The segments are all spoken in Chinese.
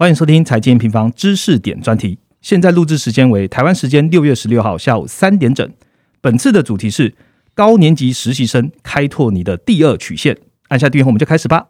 欢迎收听财经平方知识点专题。现在录制时间为台湾时间六月十六号下午三点整。本次的主题是高年级实习生开拓你的第二曲线。按下订阅后，我们就开始吧。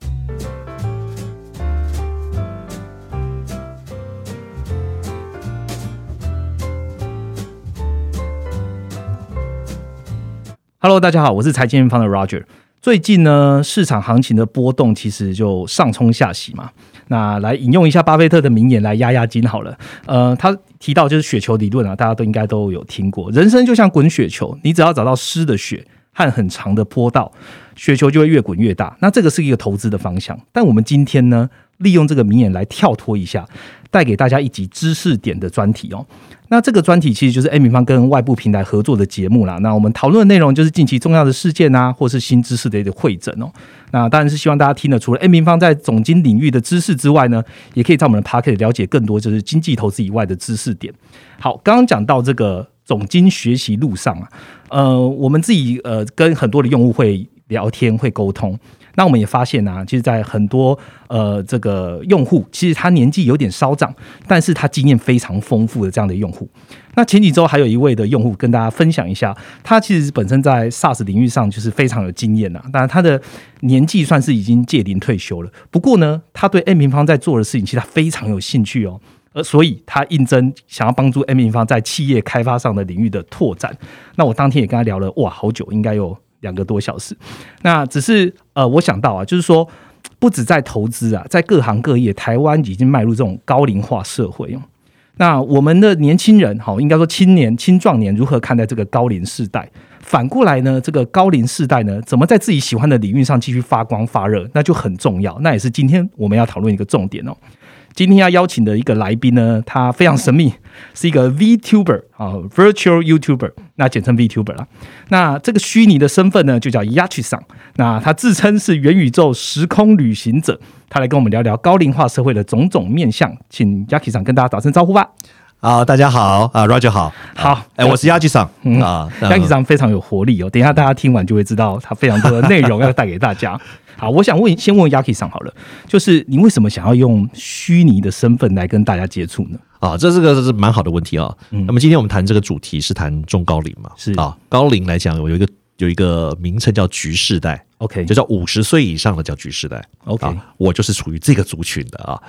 Hello，大家好，我是财经平方的 Roger。最近呢，市场行情的波动其实就上冲下洗嘛。那来引用一下巴菲特的名言来压压惊好了。呃，他提到就是雪球理论啊，大家都应该都有听过。人生就像滚雪球，你只要找到湿的雪和很长的坡道，雪球就会越滚越大。那这个是一个投资的方向。但我们今天呢，利用这个名言来跳脱一下，带给大家一集知识点的专题哦。那这个专题其实就是 A 平方跟外部平台合作的节目啦。那我们讨论的内容就是近期重要的事件啊，或是新知识的一个会诊哦。那当然是希望大家听了，除了 A 平方在总经领域的知识之外呢，也可以在我们的 p a r k e t 了解更多就是经济投资以外的知识点。好，刚刚讲到这个总经学习路上啊，呃，我们自己呃跟很多的用户会聊天会沟通。那我们也发现啊，其实，在很多呃这个用户，其实他年纪有点稍长，但是他经验非常丰富的这样的用户。那前几周还有一位的用户跟大家分享一下，他其实本身在 SaaS 领域上就是非常有经验呐。当然，他的年纪算是已经届龄退休了。不过呢，他对 M 平方在做的事情，其实他非常有兴趣哦。而所以，他应征想要帮助 M 平方在企业开发上的领域的拓展。那我当天也跟他聊了，哇，好久，应该有。两个多小时，那只是呃，我想到啊，就是说，不止在投资啊，在各行各业，台湾已经迈入这种高龄化社会。那我们的年轻人，好，应该说青年、青壮年如何看待这个高龄世代？反过来呢，这个高龄世代呢，怎么在自己喜欢的领域上继续发光发热？那就很重要，那也是今天我们要讨论一个重点哦。今天要邀请的一个来宾呢，他非常神秘，是一个 VTuber 啊，Virtual YouTuber，那简称 VTuber 啦。那这个虚拟的身份呢，就叫 Yachi 桑。那他自称是元宇宙时空旅行者，他来跟我们聊聊高龄化社会的种种面向。请 Yachi 桑跟大家打声招呼吧。啊，大家好啊，Roger 好，好，哎，我是 Yachi 桑啊，Yachi 桑非常有活力哦。等一下大家听完就会知道，他非常多的内容要带给大家。好，我想问，先问 Yaki 上好了，就是你为什么想要用虚拟的身份来跟大家接触呢？啊，这是个是蛮好的问题啊。那么今天我们谈这个主题是谈中高龄嘛？是啊，高龄来讲，我有一个有一个名称叫“局世代 ”，OK，就叫五十岁以上的叫“局世代 ”，OK，我就是处于这个族群的啊。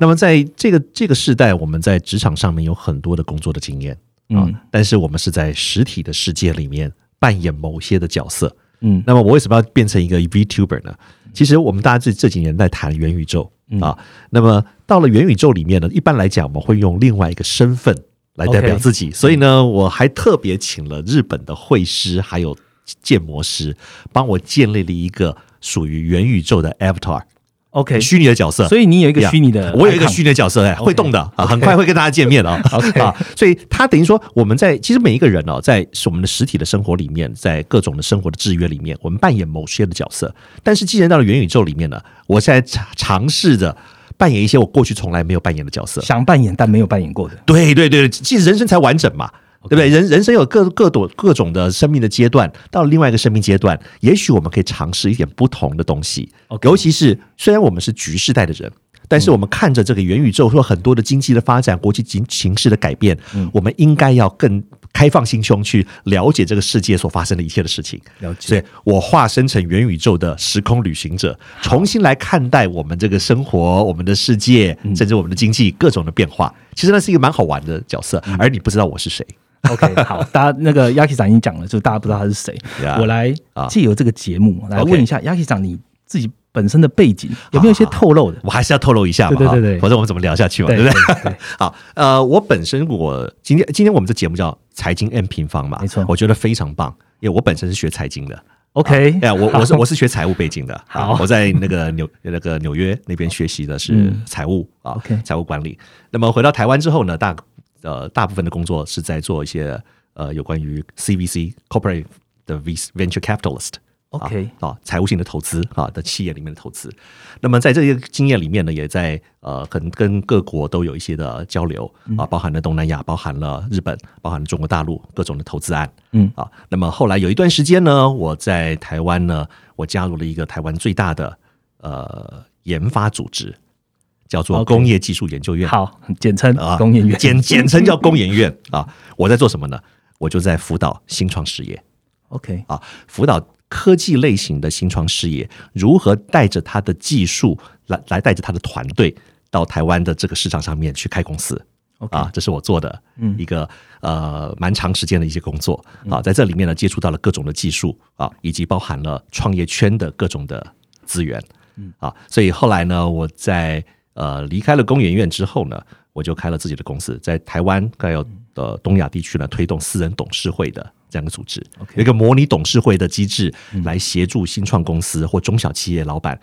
那么在这个这个世代，我们在职场上面有很多的工作的经验啊，但是我们是在实体的世界里面扮演某些的角色。嗯，那么我为什么要变成一个 VTuber 呢？其实我们大家这这几年在谈元宇宙啊，那么到了元宇宙里面呢，一般来讲我们会用另外一个身份来代表自己，所以呢，我还特别请了日本的绘师还有建模师，帮我建立了一个属于元宇宙的 Avatar。OK，虚拟的角色，所以你有一个虚拟的，我有一个虚拟的角色，哎，会动的啊，很快会跟大家见面的，OK。啊，所以他等于说我们在其实每一个人哦，在我们的实体的生活里面，在各种的生活的制约里面，我们扮演某些的角色，但是既然到了元宇宙里面呢，我现在尝尝试着扮演一些我过去从来没有扮演的角色，想扮演但没有扮演过的，对对对，其实人生才完整嘛。对不对？人人生有各各种各种的生命的阶段，到了另外一个生命阶段，也许我们可以尝试一点不同的东西。尤其是虽然我们是局世代的人，但是我们看着这个元宇宙或很多的经济的发展、国际形形势的改变，我们应该要更开放心胸去了解这个世界所发生的一切的事情。了解，所以我化身成元宇宙的时空旅行者，重新来看待我们这个生活、我们的世界，甚至我们的经济各种的变化。其实那是一个蛮好玩的角色，而你不知道我是谁。OK，好，大家那个 Yaki 长已经讲了，就大家不知道他是谁。我来借由这个节目来问一下 Yaki 长，你自己本身的背景有没有一些透露的？我还是要透露一下嘛，对对对，否则我们怎么聊下去嘛，对不对？好，呃，我本身我今天今天我们这节目叫财经 M 平方嘛，没错，我觉得非常棒，因为我本身是学财经的。OK，哎，我我是 我是学财务背景的，好，我在那个纽那个纽约那边学习的是财务啊，OK，财务管理。那么回到台湾之后呢，大呃大部分的工作是在做一些。呃，有关于 CVC corporate 的 venture capitalist，OK 啊，财务性的投资啊的企业里面的投资。那么在这些经验里面呢，也在呃，很跟各国都有一些的交流啊，包含了东南亚，包含了日本，包含了中国大陆各种的投资案。嗯啊，那么后来有一段时间呢，我在台湾呢，我加入了一个台湾最大的呃研发组织，叫做工业技术研究院。好，简称啊工研院，简简称叫 工研院啊。我在做什么呢？我就在辅导新创事业。OK，啊，辅导科技类型的新创事业如何带着他的技术来来带着他的团队到台湾的这个市场上面去开公司。OK 啊，这是我做的嗯。一个、呃蛮长时间的一些工作。啊，在这里面呢接触到了各种的技术啊，以及包含了创业圈的各种的资源，嗯。啊，所以后来呢，我在呃离开了工研院之后呢，我就开了自己的公司，在台湾还有呃东亚地区呢推动私人董事会的这样一个组织有一个模拟董事会的机制，来协助新创公司或中小企业老板。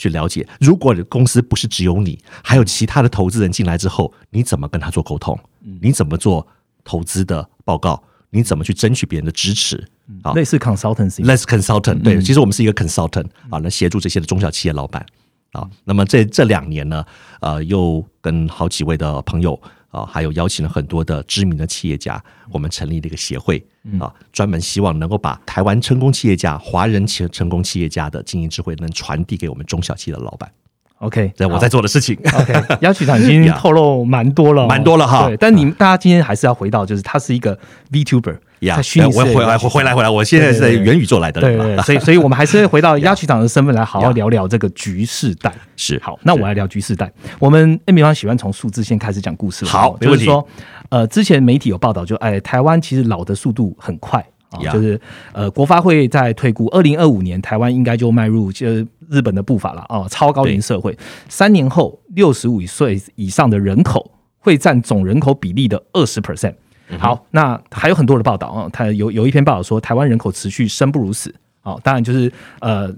去了解，如果公司不是只有你，还有其他的投资人进来之后，你怎么跟他做沟通？你怎么做投资的报告？你怎么去争取别人的支持？啊类似 consultancy，，less consultant，对，其实我们是一个 consultant 啊，来协助这些的中小企业老板啊。那么这这两年呢，呃，又跟好几位的朋友啊，还有邀请了很多的知名的企业家，我们成立了一个协会啊，专门希望能够把台湾成功企业家、华人成成功企业家的经营智慧，能传递给我们中小企业的老板。OK，这我在做的事情。OK，邀曲长已经 透露蛮多了哦，蛮多了哈。对，但你们大家今天还是要回到，就是他是一个 VTuber，呀在虚拟我回来回来回来，我现在是在元宇宙来的对对，人嘛，对 所以所以我们还是回到鸭曲长的身份来好好聊聊这个局势带。是好，那我来聊局势带。我们 N 比方喜欢从数字先开始讲故事好没问题。就是说，呃，之前媒体有报道就，哎，台湾其实老的速度很快。啊就是呃，国发会在推估，二零二五年台湾应该就迈入就是日本的步伐了啊，超高龄社会。三年后，六十五岁以上的人口会占总人口比例的二十 percent。好，那还有很多的报道啊，他有有一篇报道说，台湾人口持续生不如死。哦，当然就是呃，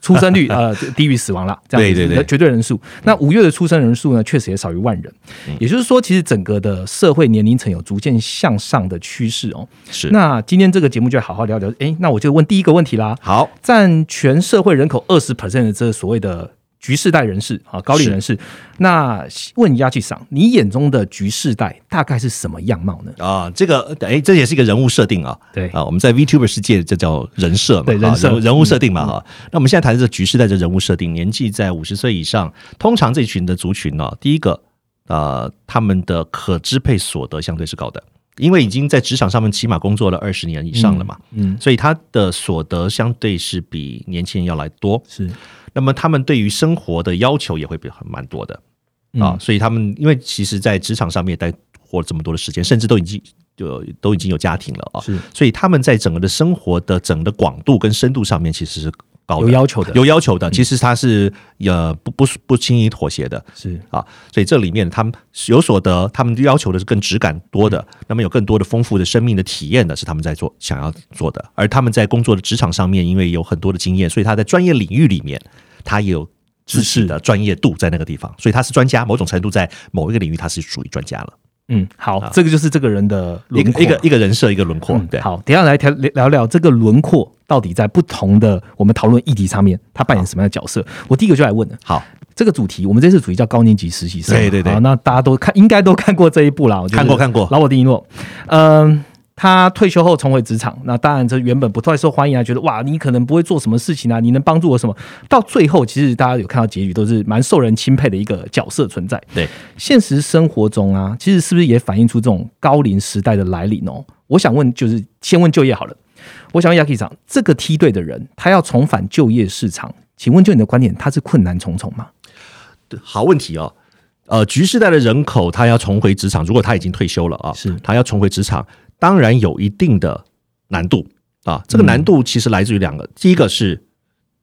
出生率 呃低于死亡了，这样子对对对。绝对人数。那五月的出生人数呢，确实也少于万人，嗯。也就是说，其实整个的社会年龄层有逐渐向上的趋势哦。是。那今天这个节目就来好好聊聊，诶，那我就问第一个问题啦，好，占全社会人口二十 percent 的这所谓的局世代人士啊，高龄人士，那问亚纪赏，你眼中的局世代大概是什么样貌呢？啊，这个哎，这也是一个人物设定啊。对啊，我们在 VTuber 世界这叫人设嘛，啊对人设人人物设定嘛哈。那我们现在谈的这局势代这人物设定，年纪在五十岁以上，通常这群的族群呢，第一个呃，他们的可支配所得相对是高的，因为已经在职场上面起码工作了二十年以上了嘛，嗯，所以他的所得相对是比年轻人要来多。是。那么他们对于生活的要求也会比很蛮多的。啊，嗯所以他们因为其实，在职场上面也待活了这么多的时间，甚至都已经就都已经有家庭了啊，是。所以他们在整个的生活的整个的广度跟深度上面，其实是高的，有要求的，有要求的。其实他是呃不不不轻易妥协的是啊，所以这里面他们有所得，他们要求的是更质感多的，那么有更多的丰富的生命的体验的，是他们在做想要做的。而他们在工作的职场上面，因为有很多的经验，所以他在专业领域里面，他也有。知识的专业度在那个地方，所以他是专家，某种程度在某一个领域他是属于专家了。嗯，好啊，这个就是这个人的一轮廓。个一个一个人设，一个轮廓。嗯对，好，等下来聊聊聊这个轮廓到底在不同的我们讨论议题上面，他扮演什么样的角色？我第一个就来问了，好，这个主题，我们这次主题叫高年级实习生，对对对。好那大家都看，应该都看过这一部啦，就看过看过。老我丁一诺，嗯。他退休后重回职场，那当然这原本不太受欢迎啊，觉得哇，你可能不会做什么事情啊，你能帮助我什么？到最后，其实大家有看到结局，都是蛮受人钦佩的一个角色存在。对，现实生活中啊，其实是不是也反映出这种高龄时代的来临哦？我想问，就是先问就业好了。我想问 Yaki 长，这个梯队的人，他要重返就业市场，请问就你的观点，他是困难重重吗？好问题哦。呃，局世代的人口他要重回职场，如果他已经退休了啊，是他要重回职场，当然有一定的难度啊。这个难度其实来自于两个，第一个是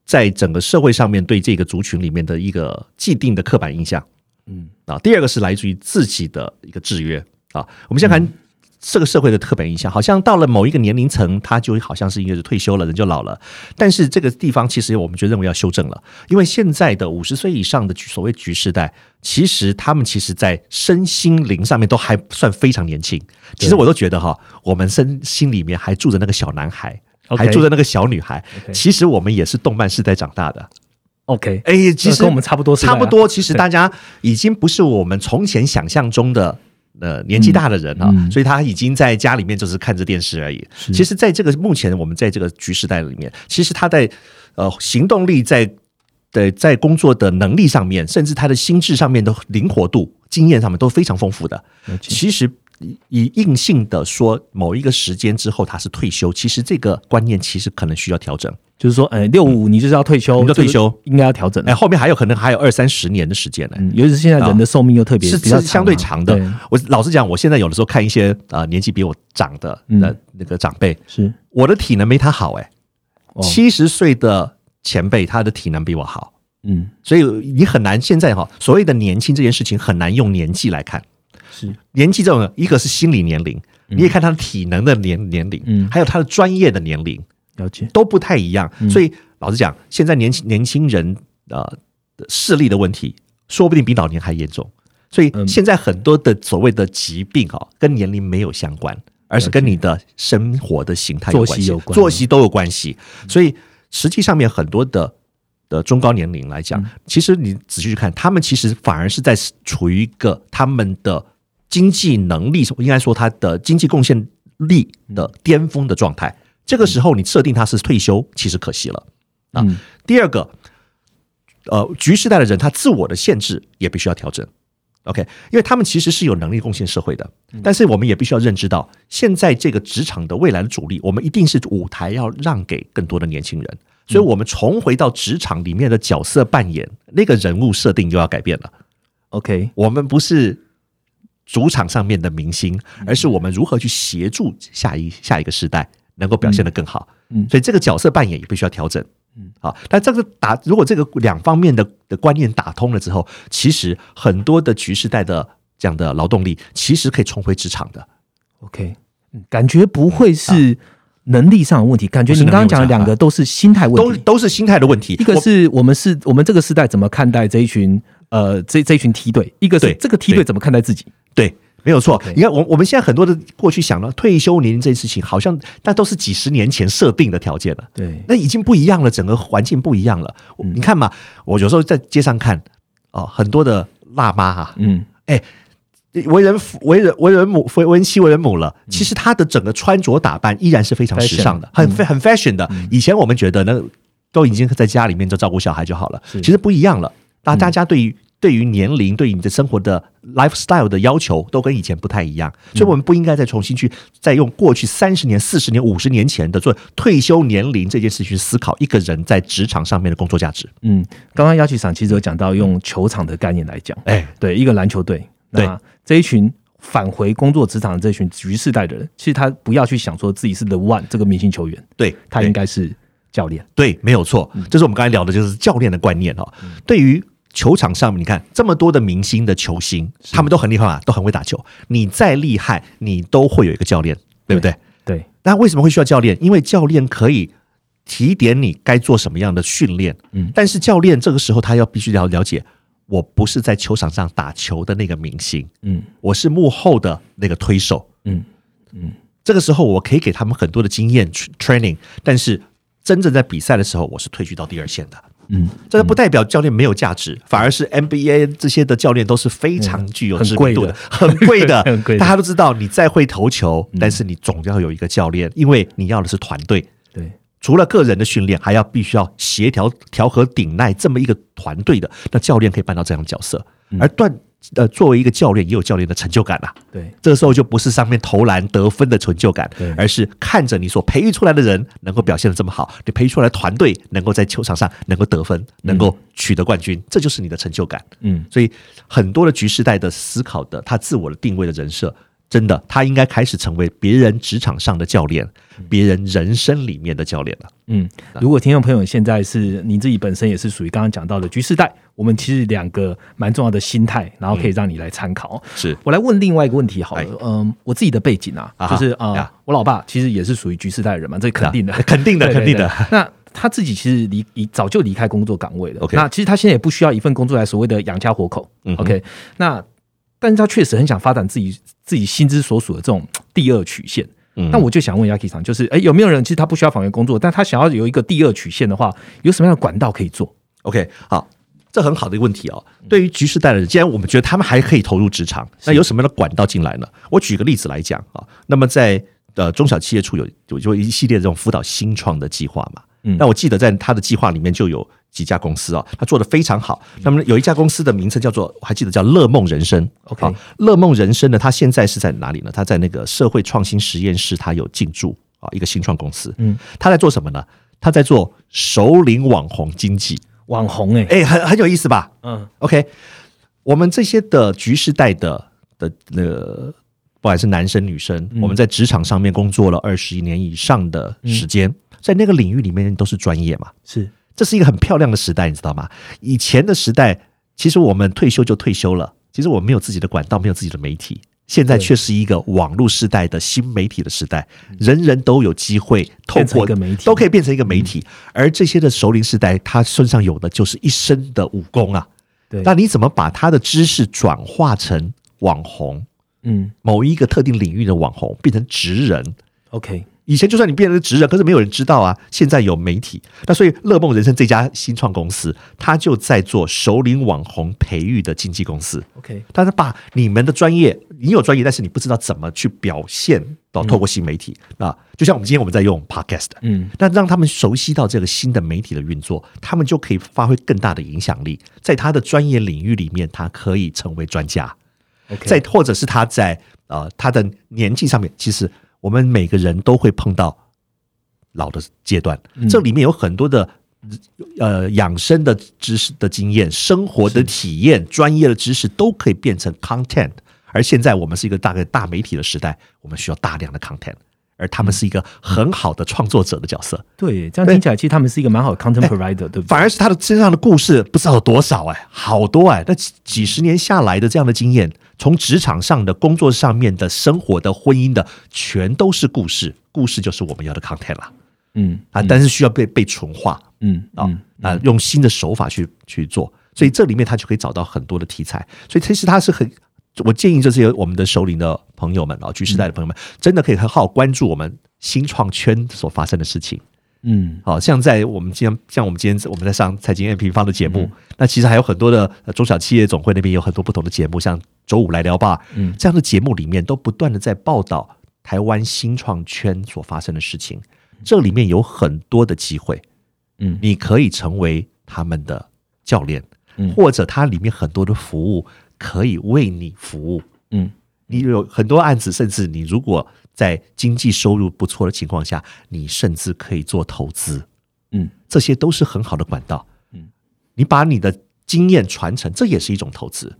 在整个社会上面对这个族群里面的一个既定的刻板印象，嗯啊，第二个是来自于自己的一个制约啊。我们先看这个社会的刻板印象，好像到了某一个年龄层，他就好像是应该是退休了，人就老了。但是这个地方其实我们就认为要修正了，因为现在的五十岁以上的所谓局世代，其实他们其实在身心灵上面都还算非常年轻。其实我都觉得哈，我们身心里面还住着那个小男孩。还住着那个小女孩其实我们也是动漫世代长大的。，OK，哎、其实跟我们差不多啊差不多。其实大家已经不是我们从前想象中的呃年纪大的人啊，嗯嗯所以他已经在家里面就是看着电视而已。其实，在这个目前我们在这个局时代里面，其实他在呃行动力在对在工作的能力上面，甚至他的心智上面的灵活度、经验上面都非常丰富的。其实以硬性的说，某一个时间之后他是退休，其实这个观念其实可能需要调整。就是说，哎，六五你就是要退休，你就退休，应该要调整。哎，后面还有可能还有二三十年的时间呢。尤其是现在人的寿命又特别是是相对长的。我老实讲，我现在有的时候看一些啊年纪比我长的那那个长辈，是我的体能没他好哎。七十岁的前辈，他的体能比我好。嗯，所以你很难现在哈，所谓的年轻这件事情很难用年纪来看。是年纪这种，一个是心理年龄，你也看他的体能的年年龄，嗯，还有他的专业的年龄。了解都不太一样，所以老实讲，现在年轻年轻人呃视力的问题，说不定比老年还严重。所以现在很多的所谓的疾病啊，跟年龄没有相关，而是跟你的生活的形态有关系，作息都有关系。所以实际上面很多的的中高年龄来讲，其实你仔细去看，他们其实反而是在处于一个他们的经济能力，应该说他的经济贡献力的巅峰的状态。这个时候你设定他是退休，其实可惜了啊。第二个，呃，局时代的人他自我的限制也必须要调整。OK，因为他们其实是有能力贡献社会的，但是我们也必须要认知到，现在这个职场的未来的主力，我们一定是舞台要让给更多的年轻人，所以我们重回到职场里面的角色扮演，那个人物设定就要改变了。OK，我们不是主场上面的明星，而是我们如何去协助下一下一个时代。能够表现得更好，嗯，所以这个角色扮演也必须要调整，嗯，好，那这个打如果这个两方面的的观念打通了之后，其实很多的局势带的这样的劳动力，其实可以重回职场的。OK，嗯感觉不会是能力上的问题，感觉您刚刚讲的两个都是心态问题，都都是心态的问题。一个是我们是我们这个时代怎么看待这一群呃这这一群梯队，一个是这个梯队怎么看待自己，对。没有错，你看我我们现在很多的过去想了退休年龄这件事情，好像那都是几十年前设定的条件了。对，那已经不一样了，整个环境不一样了。你看嘛，我有时候在街上看哦，很多的辣妈哈，嗯，哎，为人为人为人母为人妻为人母了，其实她的整个穿着打扮依然是非常时尚的，很很 fashion 的。以前我们觉得那都已经在家里面就照顾小孩就好了，其实不一样了。那大家对于对于年龄，对于你的生活的 lifestyle 的要求，都跟以前不太一样，所以我们不应该再重新去再用过去三十年、四十年、五十年前的做退休年龄这件事去思考一个人在职场上面的工作价值。嗯，刚刚邀请赏其实有讲到用球场的概念来讲，哎，对，一个篮球队，对。这一群返回工作职场的这群局世代的人，其实他不要去想说自己是 the one 这个明星球员，对他应该是教练，对，没有错，这是我们刚才聊的就是教练的观念哈，对于。球场上面，你看这么多的明星的球星，他们都很厉害嘛，都很会打球。你再厉害，你都会有一个教练，对不对？对。那为什么会需要教练？因为教练可以提点你该做什么样的训练。嗯。但是教练这个时候他要必须要了解，我不是在球场上打球的那个明星。嗯。我是幕后的那个推手。嗯嗯。这个时候我可以给他们很多的经验 training，但是真正在比赛的时候，我是退居到第二线的。嗯，这个不代表教练没有价值，反而是 NBA 这些的教练都是非常具有知名度的，很贵的，很贵。大家都知道，你再会投球，但是你总要有一个教练，因为你要的是团队。对，除了个人的训练，还要必须要协调、调和、顶耐这么一个团队的，那教练可以扮到这样的角色，而断。呃，作为一个教练，也有教练的成就感啊。对，这个时候就不是上面投篮得分的成就感，而是看着你所培育出来的人能够表现的这么好，你培育出来的团队能够在球场上能够得分，能够取得冠军，这就是你的成就感。嗯，所以很多的局时代的思考的他自我的定位的人设。真的，他应该开始成为别人职场上的教练，别人人生里面的教练了。嗯，如果听众朋友现在是你自己本身也是属于刚刚讲到的局势代，我们其实两个蛮重要的心态，然后可以让你来参考。是我来问另外一个问题好了，嗯，我自己的背景啊，就是啊，我老爸其实也是属于局势代的人嘛，这肯定的，肯定的，肯定的。那他自己其实离已早就离开工作岗位了。那其实他现在也不需要一份工作来所谓的养家活口。OK，那。但是他确实很想发展自己自己心之所属的这种第二曲线。那我就想问 Yaki 厂，就是哎，有没有人其实他不需要访员工作，但他想要有一个第二曲线的话，有什么样的管道可以做？OK，好，这很好的一个问题哦。对于局势代的人，既然我们觉得他们还可以投入职场，那有什么样的管道进来呢？我举个例子来讲啊，那么在呃中小企业处有有就一系列这种辅导新创的计划嘛。嗯，那我记得在他的计划里面就有几家公司啊，他做的非常好。那么有一家公司的名称叫做，我还记得叫乐梦人生。OK 好乐梦人生呢，它现在是在哪里呢？它在那个社会创新实验室，它有进驻啊，一个新创公司。嗯，他在做什么呢？他在做首领网红经济。网红哎、哎，很很有意思吧？嗯 OK，我们这些的局世代的的那个，不管是男生女生，我们在职场上面工作了二十一年以上的时间，在那个领域里面都是专业嘛，是这是一个很漂亮的时代，你知道吗？以前的时代，其实我们退休就退休了，其实我们没有自己的管道，没有自己的媒体。现在却是一个网络时代的新媒体的时代，人人都有机会透过都可以变成一个媒体。而这些的熟龄时代，他身上有的就是一身的武功啊。对，那你怎么把他的知识转化成网红？嗯某一个特定领域的网红变成职人？，OK，以前就算你变成职人，可是没有人知道啊。现在有媒体，那所以乐梦人生这家新创公司，它就在做首领网红培育的经纪公司。OK，但是把你们的专业，你有专业，但是你不知道怎么去表现到透过新媒体啊，就像我们今天我们在用 Podcast，嗯那让他们熟悉到这个新的媒体的运作，他们就可以发挥更大的影响力，在他的专业领域里面，他可以成为专家。OK，再或者是他在呃他的年纪上面，其实我们每个人都会碰到老的阶段，嗯这里面有很多的呃养生的知识的经验、生活的体验、专业的知识都可以变成 content。而现在我们是一个大概大媒体的时代，我们需要大量的 content，而他们是一个很好的创作者的角色。对，这样听起来其实他们是一个蛮好的 content provider，对不对？反而是他的身上的故事不知道有多少哎，好多哎，那几几十年下来的这样的经验，从职场上的、工作上面的、生活的、婚姻的，全都是故事。故事就是我们要的 content 啦。嗯啊，但是需要被被纯化。嗯啊嗯啊，用新的手法去去做，所以这里面他就可以找到很多的题材。所以其实他是很，我建议这些我们的首领的朋友们啊，局时代的朋友们，真的可以很好关注我们新创圈所发生的事情。嗯。好像在我们今天，像我们今天我们在上财经 M 平方的节目，那其实还有很多的呃中小企业总会那边有很多不同的节目，像周五来聊吧，嗯。这样的节目里面都不断的在报道台湾新创圈所发生的事情，这里面有很多的机会，嗯。你可以成为他们的教练，嗯。或者它里面很多的服务可以为你服务，嗯。你有很多案子，甚至你如果在经济收入不错的情况下，你甚至可以做投资。嗯。这些都是很好的管道。嗯，你把你的经验传承，这也是一种投资。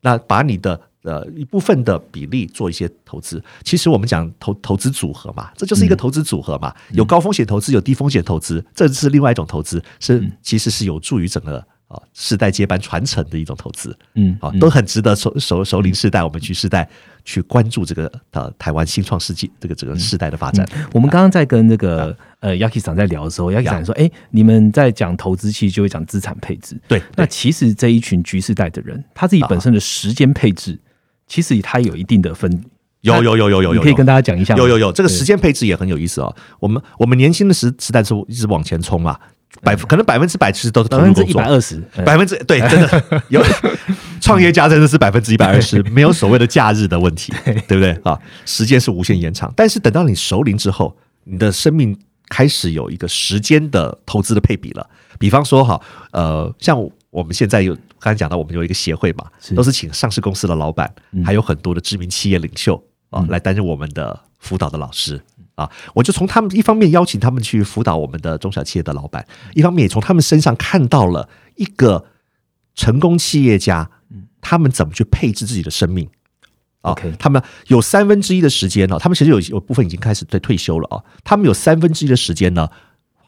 那把你的呃一部分的比例做一些投资，其实我们讲投投资组合嘛，这就是一个投资组合嘛，有高风险投资，有低风险投资，这是另外一种投资，是其实是有助于整个啊世代接班传承的一种投资。嗯啊，都很值得首首首领世代，我们去世代去关注这个呃台湾新创世纪这个整个世代的发展。我们刚刚在跟那个呃 Yaki 长在聊的时候，Yaki 长说：“哎、你们在讲投资，其实就会讲资产配置。对，那其实这一群局世代的人，他自己本身的时间配置，其实他有一定的分。有有有有有有，你可以跟大家讲一下。有有有，这个时间配置也很有意思哦。我们我们年轻的时时代是一直往前冲嘛，百可能百分之百其实都是投百分之一百二十，呃百分之对，真的。有创业家真的是百分之一百二十，没有所谓的假日的问题，对。不对？啊？时间是无限延长，但是等到你熟龄之后，你的生命开始有一个时间的投资的配比了。比方说哈，呃，像我们现在有刚才讲到，我们有一个协会嘛，都是请上市公司的老板，还有很多的知名企业领袖啊，来担任我们的辅导的老师。啊，我就从他们一方面邀请他们去辅导我们的中小企业的老板，一方面也从他们身上看到了一个成功企业家，他们怎么去配置自己的生命。啊 OK 他们有三分之一的时间呢、他们其实有有部分已经开始在退休了啊，他们有三分之一的时间呢，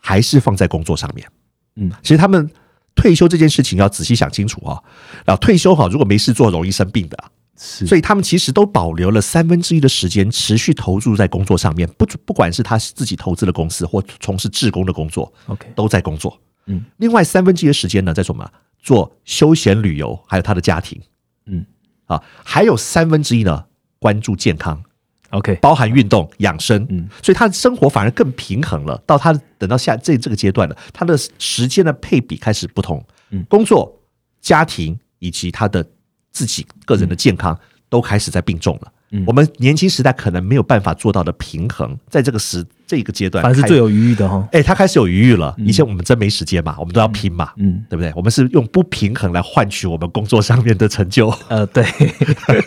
还是放在工作上面。嗯，其实他们退休这件事情要仔细想清楚啊。然后退休哈，如果没事做，容易生病的啊、是，所以他们其实都保留了三分之一的时间，持续投入在工作上面，不不管是他自己投资的公司或从事志工的工作，OK，都在工作。嗯，另外三分之一的时间呢，在做什么？做休闲旅游，还有他的家庭。嗯啊，还有三分之一呢，关注健康，，OK，包含运动、养生。嗯，所以他的生活反而更平衡了。到他等到下这这个阶段了，他的时间的配比开始不同。嗯工作、家庭以及他的自己个人的健康都开始在病重了。嗯我们年轻时代可能没有办法做到的平衡，在这个时这个阶段，反正是最有余裕的哈。哎，他开始有余裕了。以前我们真没时间嘛，我们都要拼嘛，嗯，对不对？我们是用不平衡来换取我们工作上面的成就。呃，对。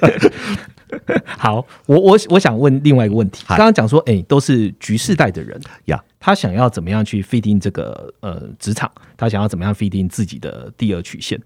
好，我我我想问另外一个问题。刚刚讲说，哎，都是局世代的人呀，他想要怎么样去 fit in 这个呃职场？他想要怎么样 fit in 自己的第二曲线？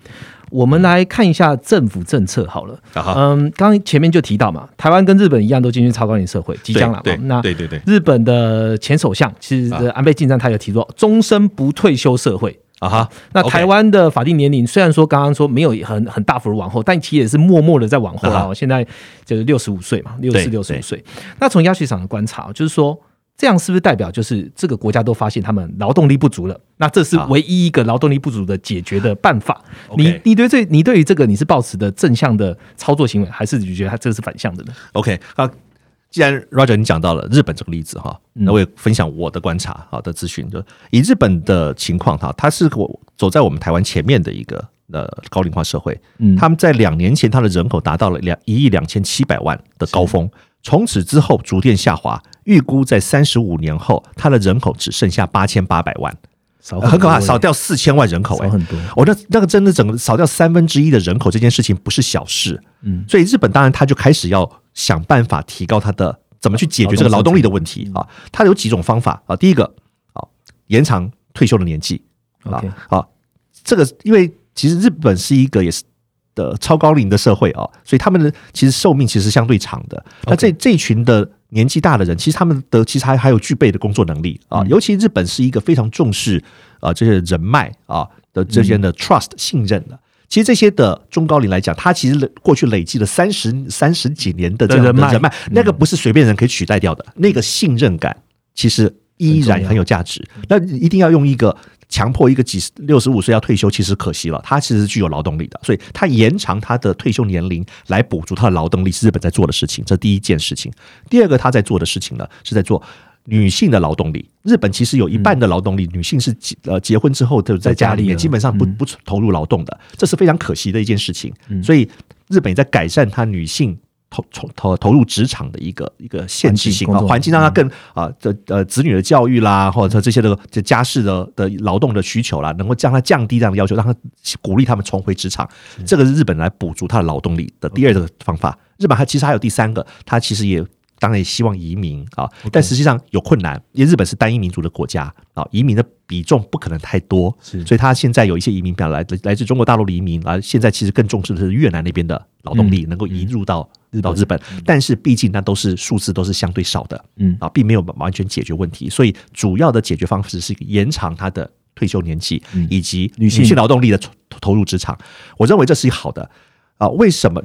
我们来看一下政府政策好了。嗯，刚刚前面就提到嘛，台湾跟日本一样都进入超高龄社会，即将了。那对对对，日本的前首相其实安倍晋三他有提出终身不退休社会。啊哈，那台湾的法定年龄虽然说刚刚说没有很很大幅的往后，但其实也是默默的在往后啊。现在就是六十五岁嘛，六四六十五岁。那从亚市场的观察，就是说这样是不是代表就是这个国家都发现他们劳动力不足了？那这是唯一一个劳动力不足的解决的办法。你你对这你对于这个你是抱持的正向的操作行为，还是你觉得它这是反向的呢？OK 啊。既然 Roger 你讲到了日本这个例子哈，那我也分享我的观察好的资讯，就以日本的情况哈，它是我走在我们台湾前面的一个呃高龄化社会，嗯，他们在两年前，它的人口达到了两一亿两千七百万的高峰，从此之后逐渐下滑，预估在三十五年后，它的人口只剩下八千八百万。很可怕，少掉四千万人口，少很多。我那那个真的整个少掉三分之一的人口，这件事情不是小事。嗯，所以日本当然他就开始要想办法提高他的怎么去解决这个劳动力的问题啊。他有几种方法啊。第一个啊，延长退休的年纪啊。啊，这个因为其实日本是一个也是的超高龄的社会啊，所以他们的其实寿命其实相对长的。那这这群的。年纪大的人，其实他们的其实还还有具备的工作能力啊，尤其日本是一个非常重视啊这些人脉啊的这些的 trust 信任的。其实这些的中高龄来讲，他其实过去累积了三十三十几年的这样的人脉，那个不是随便人可以取代掉的。那个信任感其实依然很有价值。那一定要用一个。强迫一个几十六十五岁要退休，其实可惜了。他其实是具有劳动力的，所以他延长他的退休年龄来补足他的劳动力，是日本在做的事情。这第一件事情。第二个他在做的事情呢，是在做女性的劳动力。日本其实有一半的劳动力，女性是结呃结婚之后就在家里面，基本上不不投入劳动的，这是非常可惜的一件事情。所以日本也在改善他女性。投投投投入职场的一个一个限制性啊，环境让他更啊的呃子女的教育啦，或者这些的这家事的的劳动的需求啦，能够将他降低这样的要求，让他鼓励他们重回职场。这个是日本来补足他的劳动力的第二个方法。日本还其实还有第三个，他其实也。当然也希望移民啊，但实际上有困难，因为日本是单一民族的国家啊，移民的比重不可能太多，所以他现在有一些移民，比来来自中国大陆的移民啊，现在其实更重视的是越南那边的劳动力能够移入到到日本，但是毕竟那都是数字都是相对少的，嗯。啊，并没有完全解决问题，所以主要的解决方式是延长他的退休年纪以及女性劳动力的投入职场，我认为这是好的。啊，为什么？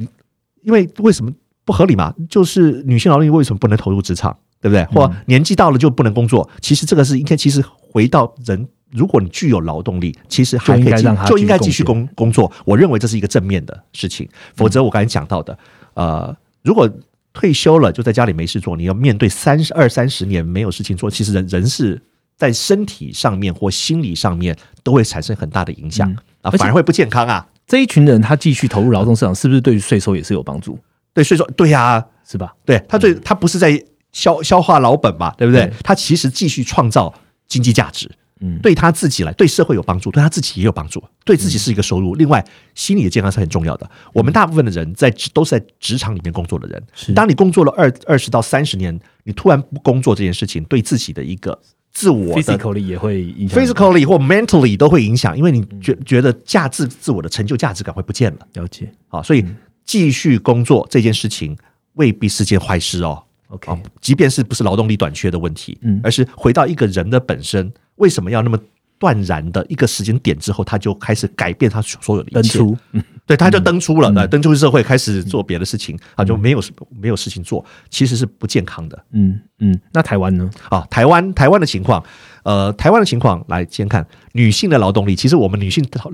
因为为什么？不合理嘛？就是女性劳动力为什么不能投入职场，对不对？或年纪到了就不能工作？其实这个是应该，其实回到人，如果你具有劳动力，其实还可以就应该继续工工作。我认为这是一个正面的事情。否则我刚才讲到的，呃，如果退休了就在家里没事做，你要面对三十二三十年没有事情做，其实人人是在身体上面或心理上面都会产生很大的影响啊，反而会不健康啊。这一群人他继续投入劳动市场，是不是对于税收也是有帮助？对，所以说，对呀，是吧？对他，对他不是在消消化老本嘛，对不对？他其实继续创造经济价值，嗯，对他自己来，对社会有帮助，对他自己也有帮助，对自己是一个收入。另外，心理的健康是很重要的。我们大部分的人在都是在职场里面工作的人，当你工作了二二十到三十年，你突然不工作这件事情，对自己的一个自我 physically 也会影响，physically 或 mentally 都会影响，因为你觉觉得价值自我的成就价值感会不见了。了解，好，所以。继续工作这件事情未必是件坏事哦。OK，即便是不是劳动力短缺的问题，嗯，而是回到一个人的本身，为什么要那么断然的一个时间点之后，他就开始改变他所有的一切？登出，对，他就登出了，那登出社会，开始做别的事情，啊，就没有没有事情做，其实是不健康的。嗯嗯，那台湾呢？啊，台湾台湾的情况，呃，台湾的情况来先看女性的劳动力，其实我们女性投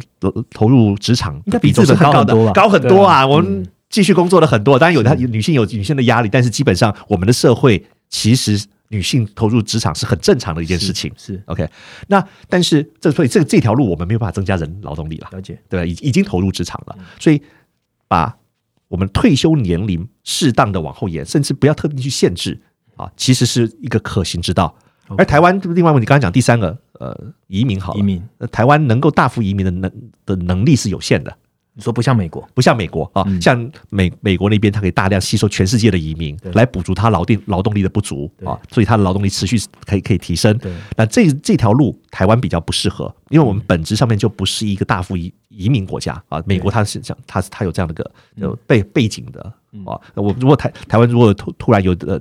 投入职场应该比重是很高的，高很多啊，我们。继续工作的很多，当然有她女性有女性的压力，但是基本上我们的社会其实女性投入职场是很正常的一件事情。是 OK，那但是这所以这这条路我们没有办法增加人劳动力了，了解对吧？已已经投入职场了，所以把我们退休年龄适当的往后延，甚至不要特地去限制啊，其实是一个可行之道。而台湾另外问题，刚才讲第三个，呃，移民好了，移民，呃台湾能够大幅移民的能的能力是有限的。你说不像美国，不像美国啊，嗯像美美国那边，它可以大量吸收全世界的移民，来补足它劳动劳动力的不足啊，所以它的劳动力持续可以可以提升。对那这这条路台湾比较不适合，因为我们本质上面就不是一个大幅移移民国家啊。美国它是讲它它有这样的个呃背背景的啊。我如果台台湾如果突突然有呃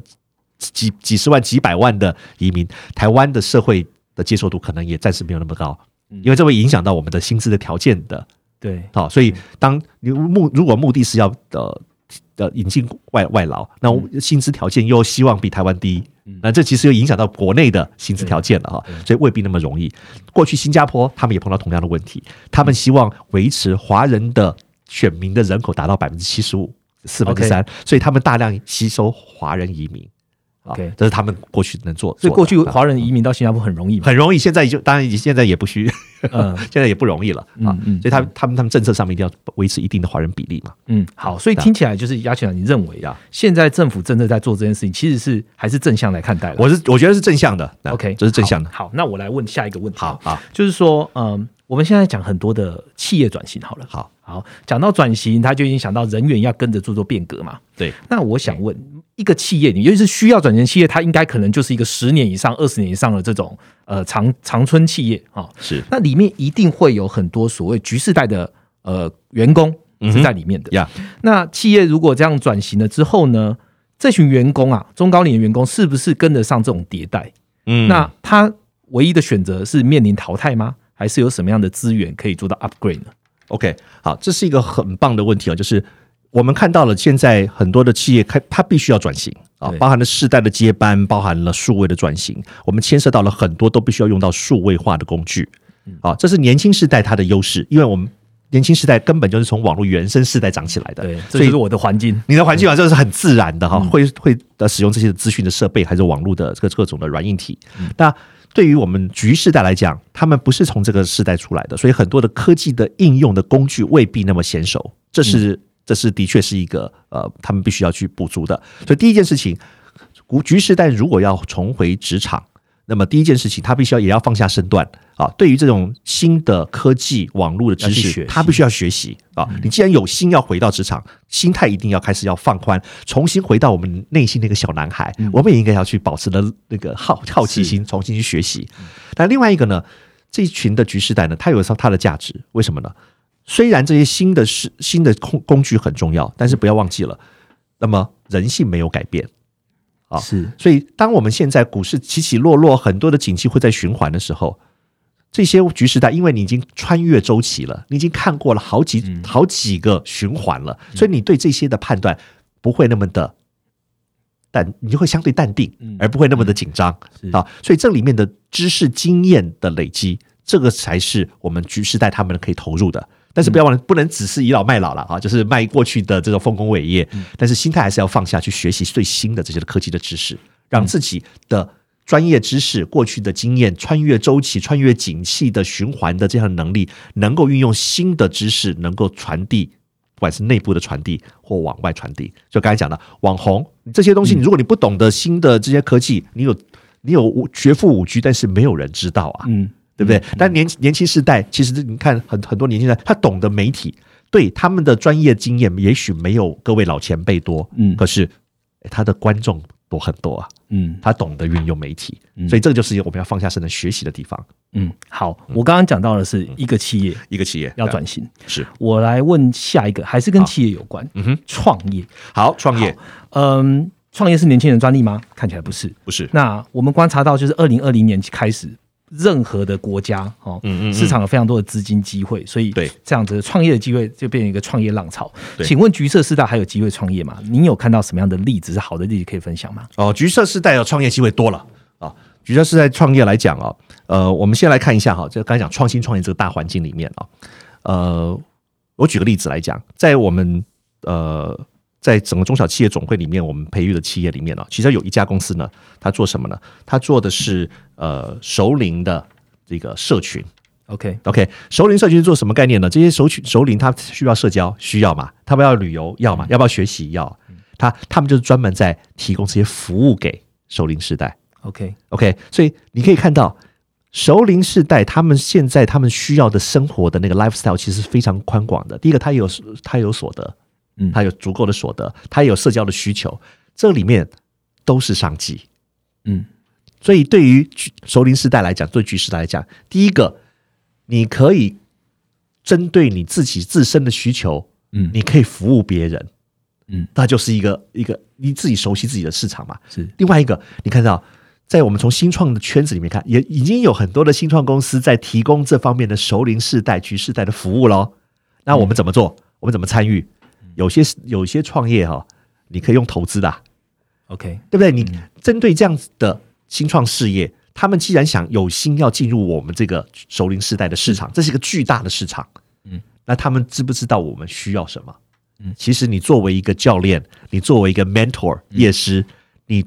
几几十万几百万的移民，台湾的社会的接受度可能也暂时没有那么高，因为这会影响到我们的薪资的条件的对，好，所以当你目如果目的是要呃呃引进外外劳，那薪资条件又希望比台湾低，那这其实又影响到国内的薪资条件了哈，所以未必那么容易。过去新加坡他们也碰到同样的问题，他们希望维持华人的选民的人口达到百分之七十五，四分之三，所以他们大量吸收华人移民。啊 OK 这是他们过去能做，所以过去华人移民到新加坡很容易嘛，很容易，现在就当然现在也不需，嗯 现在也不容易了啊嗯嗯。所以他他们他们政策上面一定要维持一定的华人比例嘛。嗯，好，所以听起来就是亚强，你认为啊现在政府真的在做这件事情，其实是还是正向来看待了。我是我觉得是正向的 OK，这是正向的。好。好，那我来问下一个问题。好，好就是说，嗯，我们现在讲很多的企业转型，好了，好，好，讲到转型，他就已经想到人员要跟着做做变革嘛。对，那我想问，一个企业，你尤其是需要转型企业，它应该可能就是一个十年以上、二十年以上的这种呃长长春企业啊、哦。是那里面一定会有很多所谓局世代的呃员工是在里面的。呀，那企业如果这样转型了之后呢，这群员工啊，中高龄的员工是不是跟得上这种迭代？嗯那他唯一的选择是面临淘汰吗？还是有什么样的资源可以做到 upgrade 呢？OK，好，这是一个很棒的问题啊，就是我们看到了现在很多的企业开，它必须要转型啊，包含了世代的接班，包含了数位的转型，我们牵涉到了很多都必须要用到数位化的工具嗯。啊，这是年轻世代它的优势，因为我们年轻时代根本就是从网络原生世代长起来的，对，以就是我的环境。你的环境啊，这是很自然的哈，嗯。会会呃使用这些资讯的设备，还是网络的这个各种的软硬体。嗯。那对于我们局世代来讲，他们不是从这个世代出来的，所以很多的科技的应用的工具未必那么娴熟，这是、嗯这是的确是一个呃，他们必须要去补足的。所以第一件事情，局局势代如果要重回职场。那么第一件事情，他必须要也要放下身段啊。对于这种新的科技、网络的知识他必须要学习啊。你既然有心要回到职场，心态一定要开始要放宽，重新回到我们内心那个小男孩。我们也应该要去保持的那个好好奇心，重新去学习。但另外一个呢，这一群的局势代呢，它有它它的价值，为什么呢？虽然这些新的事、新的工工具很重要，但是不要忘记了，那么人性没有改变。啊是所以，当我们现在股市起起落落，很多的景气会在循环的时候，这些局时代，因为你已经穿越周期了，你已经看过了好几、好几个循环了，所以你对这些的判断不会那么的淡，你就会相对淡定，而不会那么的紧张是啊。所以这里面的知识经验的累积，这个才是我们局时代他们可以投入的。但是不要忘了，不能只是倚老卖老了啊，就是卖过去的这种丰功伟业。但是心态还是要放下去，学习最新的这些科技的知识，让自己的专业知识、过去的经验、穿越周期、穿越景气的循环的这样的能力，能够运用新的知识，能够传递，不管是内部的传递或往外传递。就刚才讲的网红这些东西，如果你不懂得新的这些科技，你有你有五学富五居，但是没有人知道啊。嗯，对不对？但年年轻世代，其实你看很很多年轻人，他懂得媒体，对他们的专业经验也许没有各位老前辈多，嗯。可是他的观众多很多啊，嗯。他懂得运用媒体，所以这个就是我们要放下身段学习的地方。嗯，好，我刚刚讲到的是一个企业一个企业要转型，是。我来问下一个，还是跟企业有关，嗯哼，创业。好创业。嗯，创业是年轻人专利吗？看起来不是。不是。那我们观察到，就是二零二零年开始，任何的国家哦，嗯嗯嗯市场有非常多的资金机会，所以对这样子的创业的机会就变成一个创业浪潮。对请问橘色世代还有机会创业吗？您有看到什么样的例子是好的例子可以分享吗？哦，橘色世代的创业机会多了啊。橘色世代创业来讲啊，呃，我们先来看一下哈，就刚才讲创新创业这个大环境里面啊，呃，我举个例子来讲，在我们呃，在整个中小企业总会里面，我们培育的企业里面呢、其实有一家公司呢，它做什么呢？它做的是呃熟龄的这个社群。OK，OK，熟龄社群是做什么概念呢？这些熟群熟龄他需要社交，需要嘛？他们要旅游，要嘛？要不要学习？要。他他们就是专门在提供这些服务给熟龄世代。OK，OK，所以你可以看到，熟龄世代他们现在他们需要的生活的那个 lifestyle 其实是非常宽广的。第一个，他有他有所得，嗯他有足够的所得，他也有社交的需求，这里面都是商机。嗯所以对于熟龄世代来讲，对局势来讲，第一个，你可以针对你自己自身的需求，嗯你可以服务别人，嗯，那就是一个一个你自己熟悉自己的市场嘛。是另外一个，你看到在我们从新创的圈子里面看，也已经有很多的新创公司在提供这方面的熟龄世代、局世代的服务喽。那我们怎么做？我们怎么参与？有些有些创业哈、你可以用投资的啊、OK，对不对？你针对这样子的新创事业，他们既然想有心要进入我们这个熟龄世代的市场，这是一个巨大的市场。嗯，那他们知不知道我们需要什么？嗯，其实你作为一个教练，你作为一个 mentor 业师，你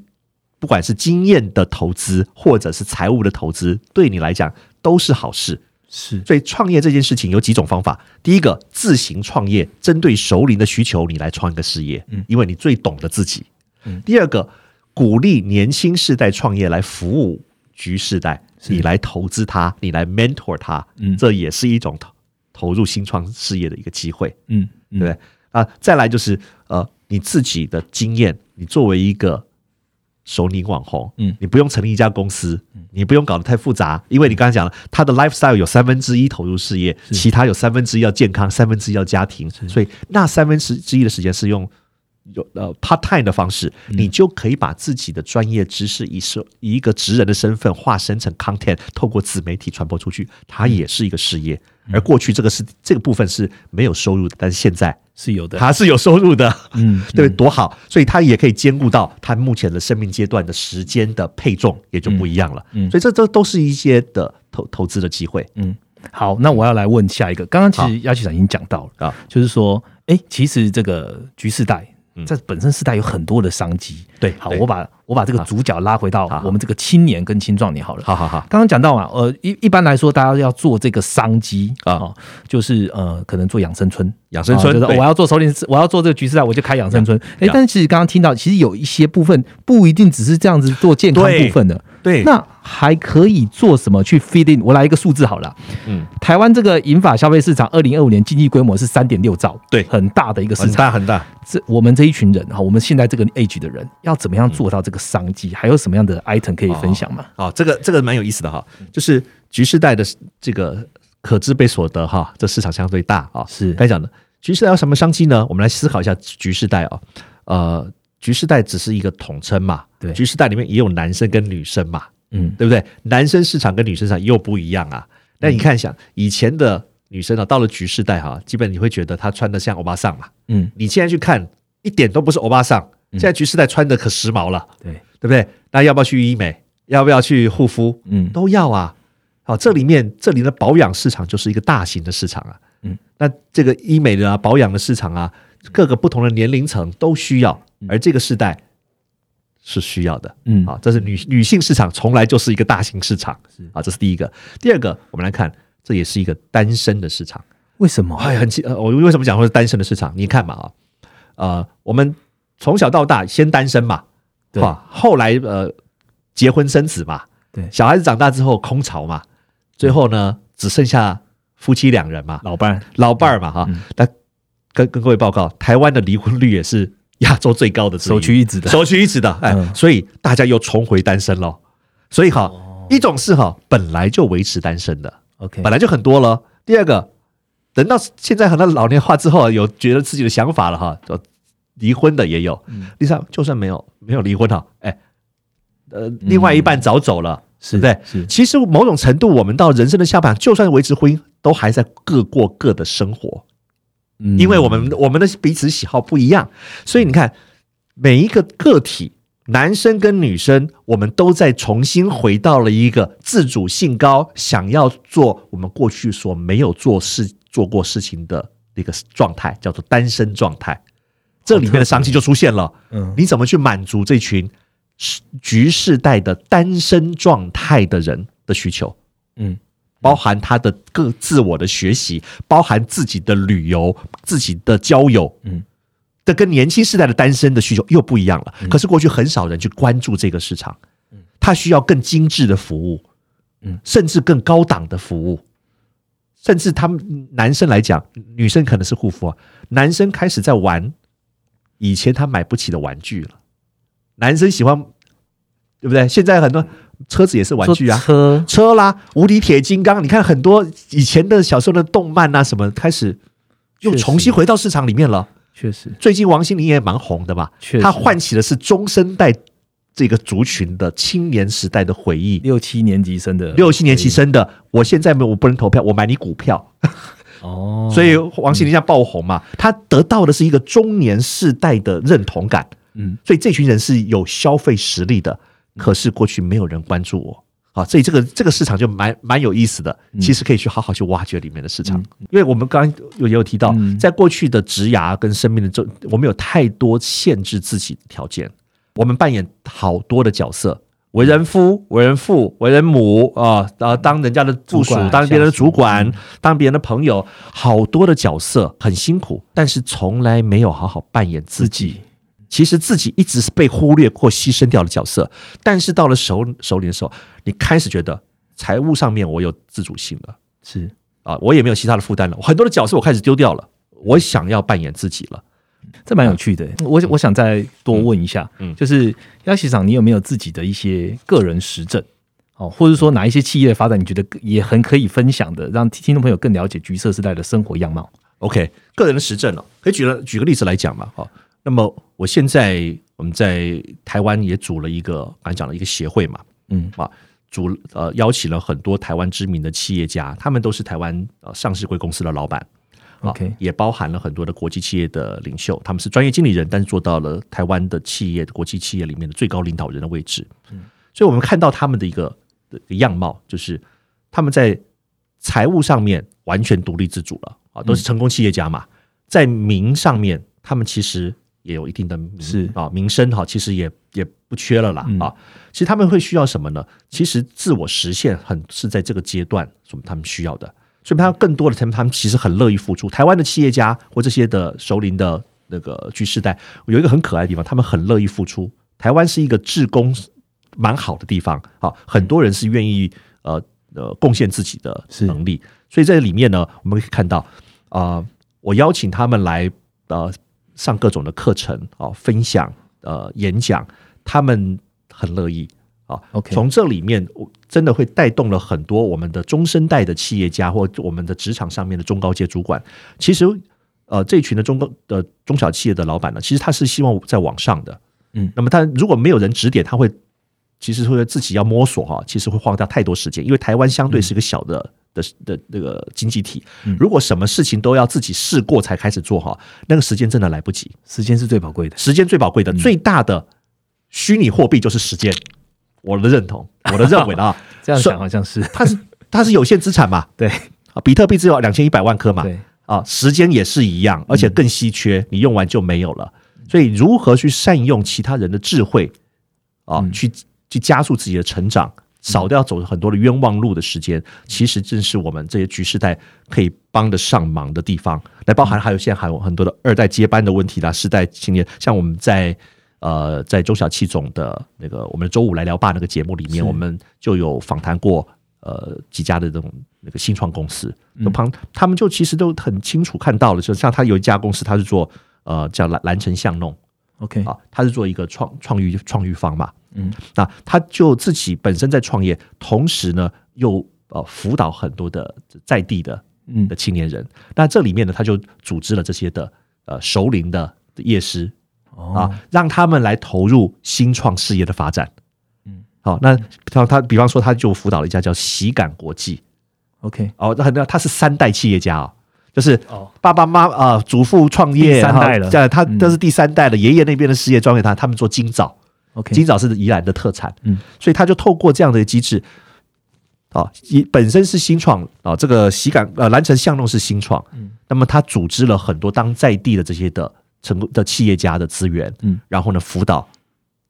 不管是经验的投资，或者是财务的投资，对你来讲都是好事。是所以创业这件事情有几种方法。第一个，自行创业，针对熟龄的需求，你来创一个事业，嗯因为你最懂得自己。嗯第二个，鼓励年轻世代创业来服务局世代，你来投资他，你来 mentor 他，嗯这也是一种投投入新创事业的一个机会，嗯嗯对不对？啊，再来就是呃，你自己的经验，你作为一个熟龄网红，嗯。你不用成立一家公司，你不用搞得太复杂，因为你刚才讲了，他的 lifestyle 有三分之一投入事业，其他有三分之一要健康，三分之一要家庭，所以那三分之一的时间是用有呃 part time 的方式，你就可以把自己的专业知识以是以一个职人的身份化身成 content，透过自媒体传播出去，它也是一个事业。而过去这个是这个部分是没有收入的，但是现在是有的，它是有收入的，嗯对？多好！所以它也可以兼顾到它目前的生命阶段的时间的配重，也就不一样了。所以这这都是一些的投投资的机会嗯，好，那我要来问下一个。刚刚其实亚局长已经讲到了，啊。就是说，哎，其实这个局世代嗯。在本身时代有很多的商机。对好我把我把这个主角拉回到我们这个青年跟青壮年好了。好好好，刚刚讲到嘛，呃，一一般来说，大家要做这个商机啊。哦，就是呃，可能做养生村，养生村我要做首领，我要做这个局势啊，我就开养生村。哎，但是其实刚刚听到，其实有一些部分不一定只是这样子做健康部分的，对，那还可以做什么去 feed in？我来一个数字好了，嗯，台湾这个银发消费市场，二零二五年经济规模是三点六兆，对很大的一个市很。大很大。这我们这一群人哈，我们现在这个 age 的人，要怎么样做到这个商机？还有什么样的 item 可以分享吗？好，这个这个蛮有意思的哈，就是局势代的这个可支配所得哈，这市场相对大啊。是该讲的局势代有什么商机呢？我们来思考一下局势代啊，呃，局世代只是一个统称嘛，对局世代里面也有男生跟女生嘛，嗯，对不对？男生市场跟女生市场又不一样啊。那你看一下以前的女生啊，到了局世代哈，基本你会觉得她穿的像欧巴桑嘛，嗯，你现在去看一点都不是欧巴桑，现在局世代穿的可时髦了。对，对不对？那要不要去医美？要不要去护肤？嗯，都要啊。好，这里面这里的保养市场就是一个大型的市场啊。嗯，那这个医美的啊、保养的市场啊，各个不同的年龄层都需要，而这个时代是需要的。嗯啊，这是女女性市场从来就是一个大型市场是啊，这是第一个。第二个，我们来看，这也是一个单身的市场。为什么？哎，很奇，呃，我为什么讲说是单身的市场？你看嘛啊，呃，我们从小到大先单身嘛，对吧？后来呃结婚生子嘛，对小孩子长大之后空巢嘛，最后呢只剩下夫妻两人嘛，老伴老伴儿嘛哈嗯。那跟跟各位报告，台湾的离婚率也是亚洲最高的，首屈一指的，首屈一指的，哎，嗯。所以大家又重回单身了。所以哈，一种是哈本来就维持单身的，OK，本来就很多了。第二个，等到现在很多老年化之后，有觉得自己的想法了哈，就离婚的也有。嗯。第三，就算没有没有离婚哈，哎，呃，另外一半早走了，是对不对？是。其实某种程度，我们到人生的下半场，就算维持婚姻，都还在各过各的生活，嗯因为我们我们的彼此喜好不一样，所以你看每一个个体。男生跟女生，我们都在重新回到了一个自主性高、想要做我们过去所没有做事、做过事情的一个状态，叫做单身状态。这里面的商机就出现了。嗯你怎么去满足这群世局世代的单身状态的人的需求？嗯包含他的各自我的学习，包含自己的旅游、自己的交友，嗯，这跟年轻时代的单身的需求又不一样了。可是过去很少人去关注这个市场，他需要更精致的服务，嗯，甚至更高档的服务，甚至他们男生来讲，女生可能是护肤啊，男生开始在玩以前他买不起的玩具了。男生喜欢，对不对？现在很多车子也是玩具啊，车。车啦，无敌铁金刚，你看很多以前的小时候的动漫啊，什么开始又重新回到市场里面了。确实。最近王心凌也蛮红的吧确？实。她唤起的是中生代这个族群的青年时代的回忆。六七年级生的。六七年级生的，我现在没有，我不能投票，我买你股票，哦，所以王心凌这样爆红嘛，她得到的是一个中年世代的认同感，嗯，所以这群人是有消费实力的，可是过去没有人关注我。啊，所以这个这个市场就蛮蛮有意思的，其实可以去好好去挖掘里面的市场，因为我们刚刚有也有提到，嗯在过去的职涯跟生命的中，我们有太多限制自己的条件，我们扮演好多的角色，为人夫、为人父、为人母啊，呃，当人家的部属当别人的主管，当别人的朋友，好多的角色很辛苦，但是从来没有好好扮演自自己。己其实自己一直是被忽略或牺牲掉的角色，但是到了手手里的时候，你开始觉得财务上面我有自主性了是啊，我也没有其他的负担了，很多的角色我开始丢掉了，我想要扮演自己了。这蛮有趣的。我我想再多问一下，嗯嗯就是邀席长，你有没有自己的一些个人实证？哦，或者说哪一些企业的发展，你觉得也很可以分享的，让听众朋友更了解橘色时代的生活样貌？OK，个人的实证哦，可以举了举个例子来讲嘛，哈。那么我现在我们在台湾也组了一个刚才讲了一个协会嘛，嗯啊，组呃邀请了很多台湾知名的企业家，他们都是台湾呃上市贵公司的老板。啊 OK 也包含了很多的国际企业的领袖，他们是专业经理人，但是做到了台湾的企业、国际企业里面的最高领导人的位置。嗯所以我们看到他们的一个的一个样貌，就是他们在财务上面完全独立自主了啊，都是成功企业家嘛。在名上面，他们其实也有一定的名是啊名声哈，其实也也不缺了啦嗯啊。其实他们会需要什么呢？其实自我实现很是在这个阶段，什么他们需要的。所以他们更多的他们他们其实很乐意付出。台湾的企业家或这些的首领的那个居世代，有一个很可爱的地方，他们很乐意付出。台湾是一个志工蛮好的地方啊，很多人是愿意呃呃贡献自己的能力。所以在里面呢，我们可以看到啊、我邀请他们来呃上各种的课程啊、分享呃演讲，他们很乐意啊。OK 从这里面我真的会带动了很多我们的中生代的企业家或我们的职场上面的中高阶主管。其实呃这一群的中高的中小企业的老板呢，其实他是希望在网上的。嗯，那么他如果没有人指点，他会其实会自己要摸索哈，其实会花掉太多时间，因为台湾相对是一个小的。的的那个经济体，如果什么事情都要自己试过才开始做哈，那个时间真的来不及。时间是最宝贵的。时间最宝贵的，最大的虚拟货币就是时间。我的认同，我的认为啊，这样是想好像是。它是它是有限资产嘛，对。啊，比特币只有两千一百万颗嘛，对，啊，时间也是一样，而且更稀缺，你用完就没有了。所以，如何去善用其他人的智慧啊，去去加速自己的成长，少掉走很多的冤枉路的时间，其实正是我们这些局世代可以帮得上忙的地方。来，包含还有现在还有很多的二代接班的问题啦，世代青年，像我们在。呃，在周小七总的那个我们周五来聊吧那个节目里面，我们就有访谈过呃几家的这种那个新创公司，就旁他们就其实都很清楚看到了，就像他有一家公司，他是做呃叫蓝蓝城巷弄 OK 啊，他是做一个创创育创育方嘛，嗯，那他就自己本身在创业，同时呢又呃辅导很多的在地的嗯。的青年人，那这里面呢他就组织了这些的呃熟龄的业师，哦。啊，让他们来投入新创事业的发展。嗯，好，那他他比方说，他就辅导了一家叫喜感国际。OK 哦，那那他是三代企业家哦，就是哦。爸爸妈啊、祖父创业，第三代了。哈这样他嗯。这是第三代了，爷爷那边的事业专给他，他们做金枣，OK 金枣是宜兰的特产，嗯，所以他就透过这样的机制。啊，以本身是新创啊，这个喜感呃蓝城巷弄是新创，嗯，那么他组织了很多当在地的这些的成功的企业家的资源，嗯，然后呢辅导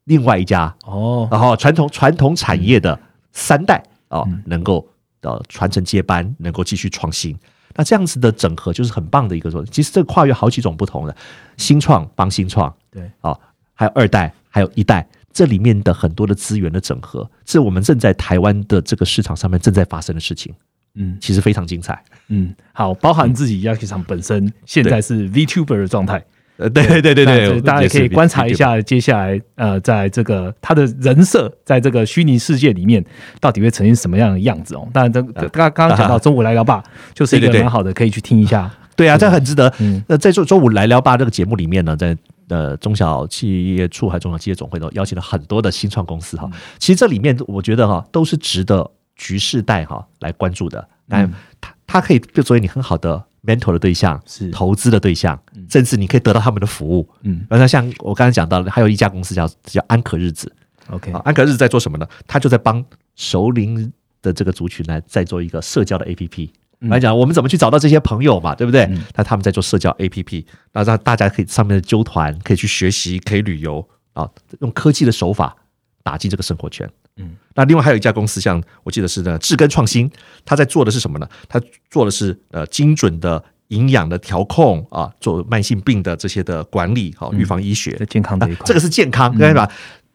另外一家，哦。然后传统传统产业的三代啊、嗯。能够呃传承接班，能够继续创新。那这样子的整合就是很棒的一个说，其实这跨越好几种不同的新创帮新创，对。啊，还有二代，还有一代，这里面的很多的资源的整合，是我们正在台湾的这个市场上面正在发生的事情。嗯其实非常精彩。嗯，好，包含自己 Yaki 厂本身现在是 VTuber 的状态，呃，对对对那对对，大家也可以是观察一。下，接下来呃，在这个他的人设在这个虚拟世界里面，到底会呈现什么样的样子哦？当然，这刚刚刚讲到中午来聊吧，就是一个蛮好的，可以去听一下。对啊，这很值得。嗯那在周周五来聊吧这个节目里面呢，在呃中小企业处还中小企业总会都邀请了很多的新创公司哈。其实这里面我觉得哈都是值得局世代哈来关注的。那它它可以就作为你很好的 mentor 的对象，是投资的对象，甚至你可以得到他们的服务。嗯那像我刚才讲到的，还有一家公司叫叫安可日子。，OK，啊，安可日子在做什么呢？他就在帮熟龄的这个族群呢，在做一个社交的 APP。来讲，我们怎么去找到这些朋友嘛，对不对？那他们在做社交 APP，那让大家可以上面的揪团，可以去学习，可以旅游啊，用科技的手法打进这个生活圈。嗯，那另外还有一家公司，像我记得是呢，智根创新，他在做的是什么呢？他做的是呃精准的营养的调控啊，做慢性病的这些的管理，好、预防医学。在健康这一块，这个是健康，对吧？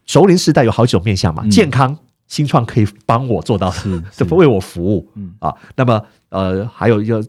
熟龄时代有好几种面向嘛，健康新创可以帮我做到，是这为我服务，啊，那么呃，还有一个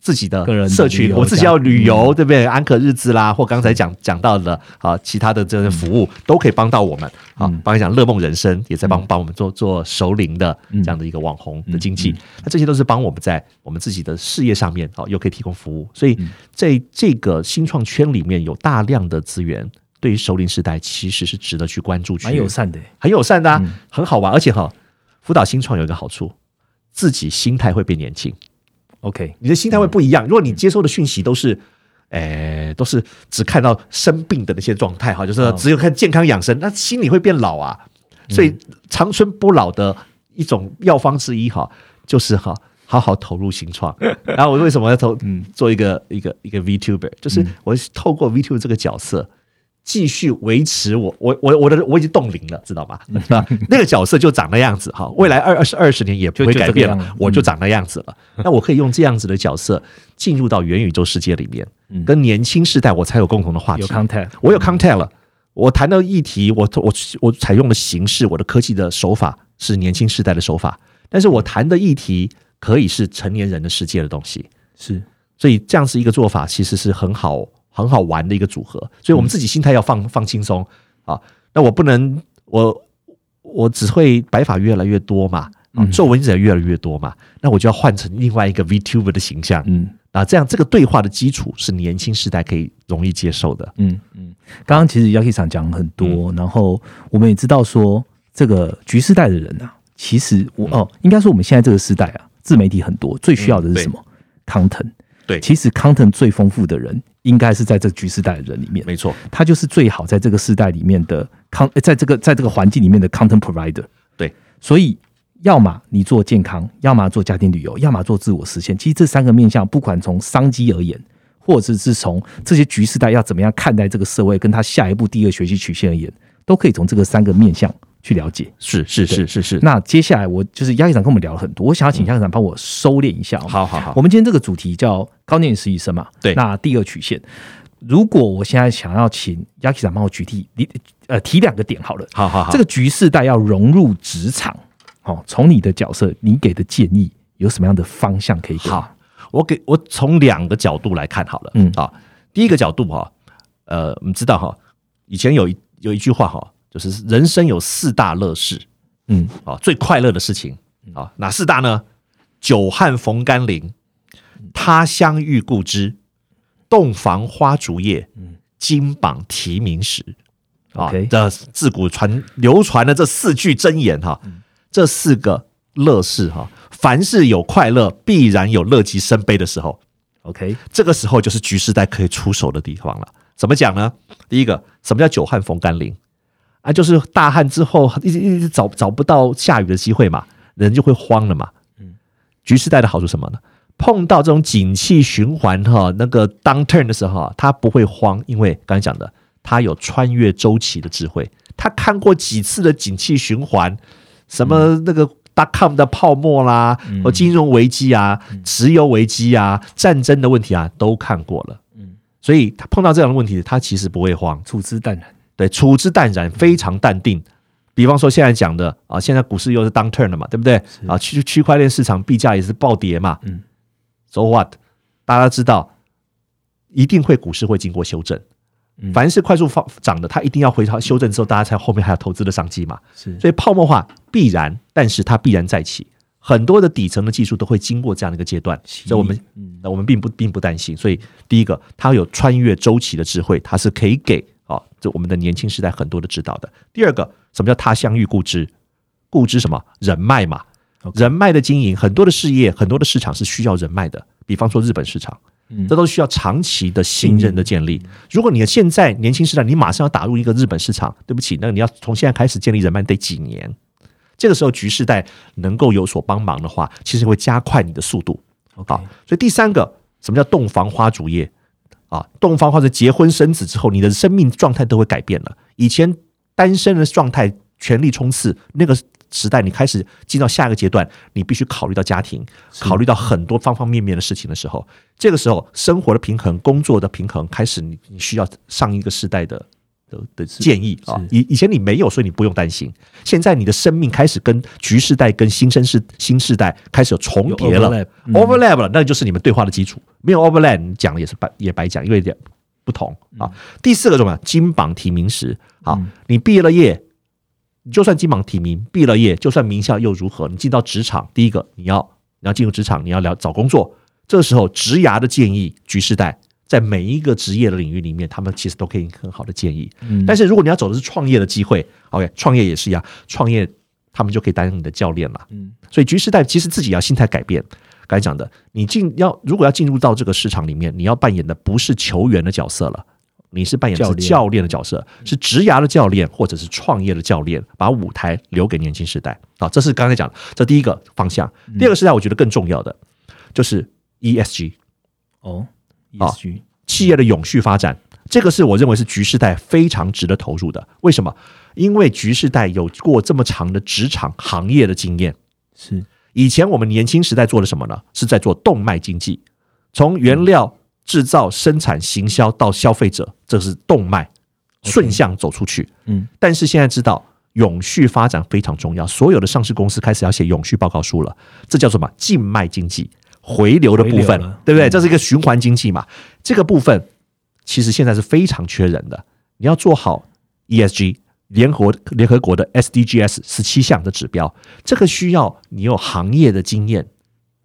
自己的社群，我自己要旅游，对不对？安可日子啦，或刚才讲讲到的啊，其他的这些服务都可以帮到我们啊。帮你讲乐梦人生也在帮帮我们做做熟龄的这样的一个网红的经济，那这些都是帮我们在我们自己的事业上面啊，又可以提供服务，所以在这个新创圈里面有大量的资源。对于熟龄时代，其实是值得去关注去，蛮友善的。很友善的、啊，很好玩，而且哈，辅导新创有一个好处，自己心态会变年轻，OK，你的心态会不一样。如果你接收的讯息都是，诶、都是只看到生病的那些状态，哈，就是只有看健康养生，那心里会变老啊。所以长春不老的一种药方之一，哈，就是哈。好好投入新创，然后我为什么要投做一个一个一个 VTuber？就是我透过 VTuber 这个角色，继续维持我我我我的我已经冻龄了，知道吗？那个角色就长那样子哈，未来二二十二十年也不会改变了我就长那样子了。那我可以用这样子的角色进入到元宇宙世界里面，跟年轻世代我才有共同的话题。有 contact，我有 contact 了，我谈的议题，我我我采用的形式，我的科技的手法是年轻世代的手法，但是我谈的议题可以是成年人的世界的东西。是所以这样子一个做法，其实是很好很好玩的一个组合。所以我们自己心态要放放轻松啊。那我不能，我我只会白发越来越多嘛，啊，皱纹也越来越多嘛，那我就要换成另外一个 VTuber 的形象。嗯啊，这样这个对话的基础是年轻时代可以容易接受的。嗯嗯。刚刚其实 Yaki 厂讲很多，然后我们也知道说，这个局世代的人啊，其实我哦，应该说我们现在这个时代啊，自媒体很多，最需要的是什么、content。对其实 content 最丰富的人，应该是在这个局世代的人里面。没错，他就是最好在这个时代里面的 con，在这个在这个环境里面的 content provider。对，所以要么你做健康，要么做家庭旅游，要么做自我实现。其实这三个面向，不管从商机而言，或者是从这些局势代要怎么样看待这个社会，跟他下一步第二学习曲线而言，都可以从这个三个面向去了解。是是是是是。那接下来我就是亚医长跟我们聊了很多，我想要请亚医长帮我收敛一下、哦。好好好我们今天这个主题叫高年实习生嘛，对那第二曲线，如果我现在想要请 Yaki 长帮我举例，你呃提两个点好了。好好好，这个局势带要融入职场，哦，从你的角色，你给的建议有什么样的方向可以给？好，我给我从两个角度来看好了。嗯啊，第一个角度哈，呃，我们知道哈，以前有一有一句话哈，就是人生有四大乐事嗯啊，最快乐的事情啊，哪四大呢？久旱逢甘霖，他乡遇故知，洞房花烛夜，金榜题名时。啊这自古传流传的这四句真言哈，这四个乐事哈，凡是有快乐，必然有乐极生悲的时候。，OK，这个时候就是局势在可以出手的地方了。怎么讲呢？第一个，什么叫久旱逢甘霖啊？就是大旱之后一直一直找找不到下雨的机会嘛，人就会慌了嘛。嗯局势带的好处什么呢？碰到这种景气循环哈，那个 downturn 的时候啊，他不会慌，因为刚才讲的，他有穿越周期的智慧，他看过几次的景气循环，什么那个 dot com 的泡沫啦，或金融危机啊、石油危机啊、战争的问题啊，都看过了。嗯所以他碰到这样的问题，他其实不会慌，处之淡然。对，处之淡然，非常淡定。比方说现在讲的啊，现在股市又是 down turn 了嘛，对不对？啊，区区块链市场币价也是暴跌嘛。嗯，so what？大家知道，一定会股市会经过修正。凡是快速放涨的，它一定要回调修正之后，大家才后面还有投资的商机嘛。是，所以泡沫化必然，但是它必然再起。很多的底层的技术都会经过这样的一个阶段，所以我们，那我们并不并不担心。所以第一个，它有穿越周期的智慧，它是可以给啊，这我们的年轻时代很多的指导的。第二个，什么叫他乡遇故知？故知什么？人脉嘛，人脉的经营，很多的事业，很多的市场是需要人脉的。比方说日本市场，这都需要长期的信任的建立。如果你现在年轻时代，你马上要打入一个日本市场，对不起，那你要从现在开始建立人脉得几年？这个时候，局势带能够有所帮忙的话，其实会加快你的速度。好，所以第三个，什么叫洞房花烛夜啊？洞房或者结婚生子之后，你的生命状态都会改变了。以前单身的状态，全力冲刺，那个时代，你开始进到下一个阶段，你必须考虑到家庭，考虑到很多方方面面的事情的时候，这个时候生活的平衡、工作的平衡，开始你你需要上一个时代的。的的建议啊，以以前你没有，所以你不用担心。现在你的生命开始跟局世代、跟新生世新世代开始有重叠了，overlap 了，那就是你们对话的基础。没有 overlap，你讲了也是白也白讲，因为点不同啊。第四个什么？金榜题名时，好，你毕业了业，你就算金榜题名，毕了业，就算名校又如何？你进到职场，第一个你要你要进入职场，你要聊找工作，这个时候职涯的建议，局势代。在每一个职业的领域里面，他们其实都可以很好的建议。但是如果你要走的是创业的机会，OK，创业也是一样，创业他们就可以担任你的教练了。嗯，所以局时代其实自己要心态改变。刚才讲的，你进要如果要进入到这个市场里面，你要扮演的不是球员的角色了，你是扮演的是教练的角色，是职涯的教练或者是创业的教练，把舞台留给年轻时代。好，这是刚才讲的这第一个方向。第二个时代，我觉得更重要的就是 ESG。哦。啊，企业的永续发展，这个是我认为是局势代非常值得投入的。为什么？因为局势代有过这么长的职场行业的经验。是以前我们年轻时代做了什么呢？是在做动脉经济，从原料制造、生产、行销到消费者，这是动脉顺向走出去。嗯，但是现在知道永续发展非常重要，所有的上市公司开始要写永续报告书了。这叫什么？静脉经济。回流的部分，对不对？这是一个循环经济嘛？这个部分其实现在是非常缺人的。你要做好 ESG 联合联合国的 SDGs 十七项的指标，这个需要你有行业的经验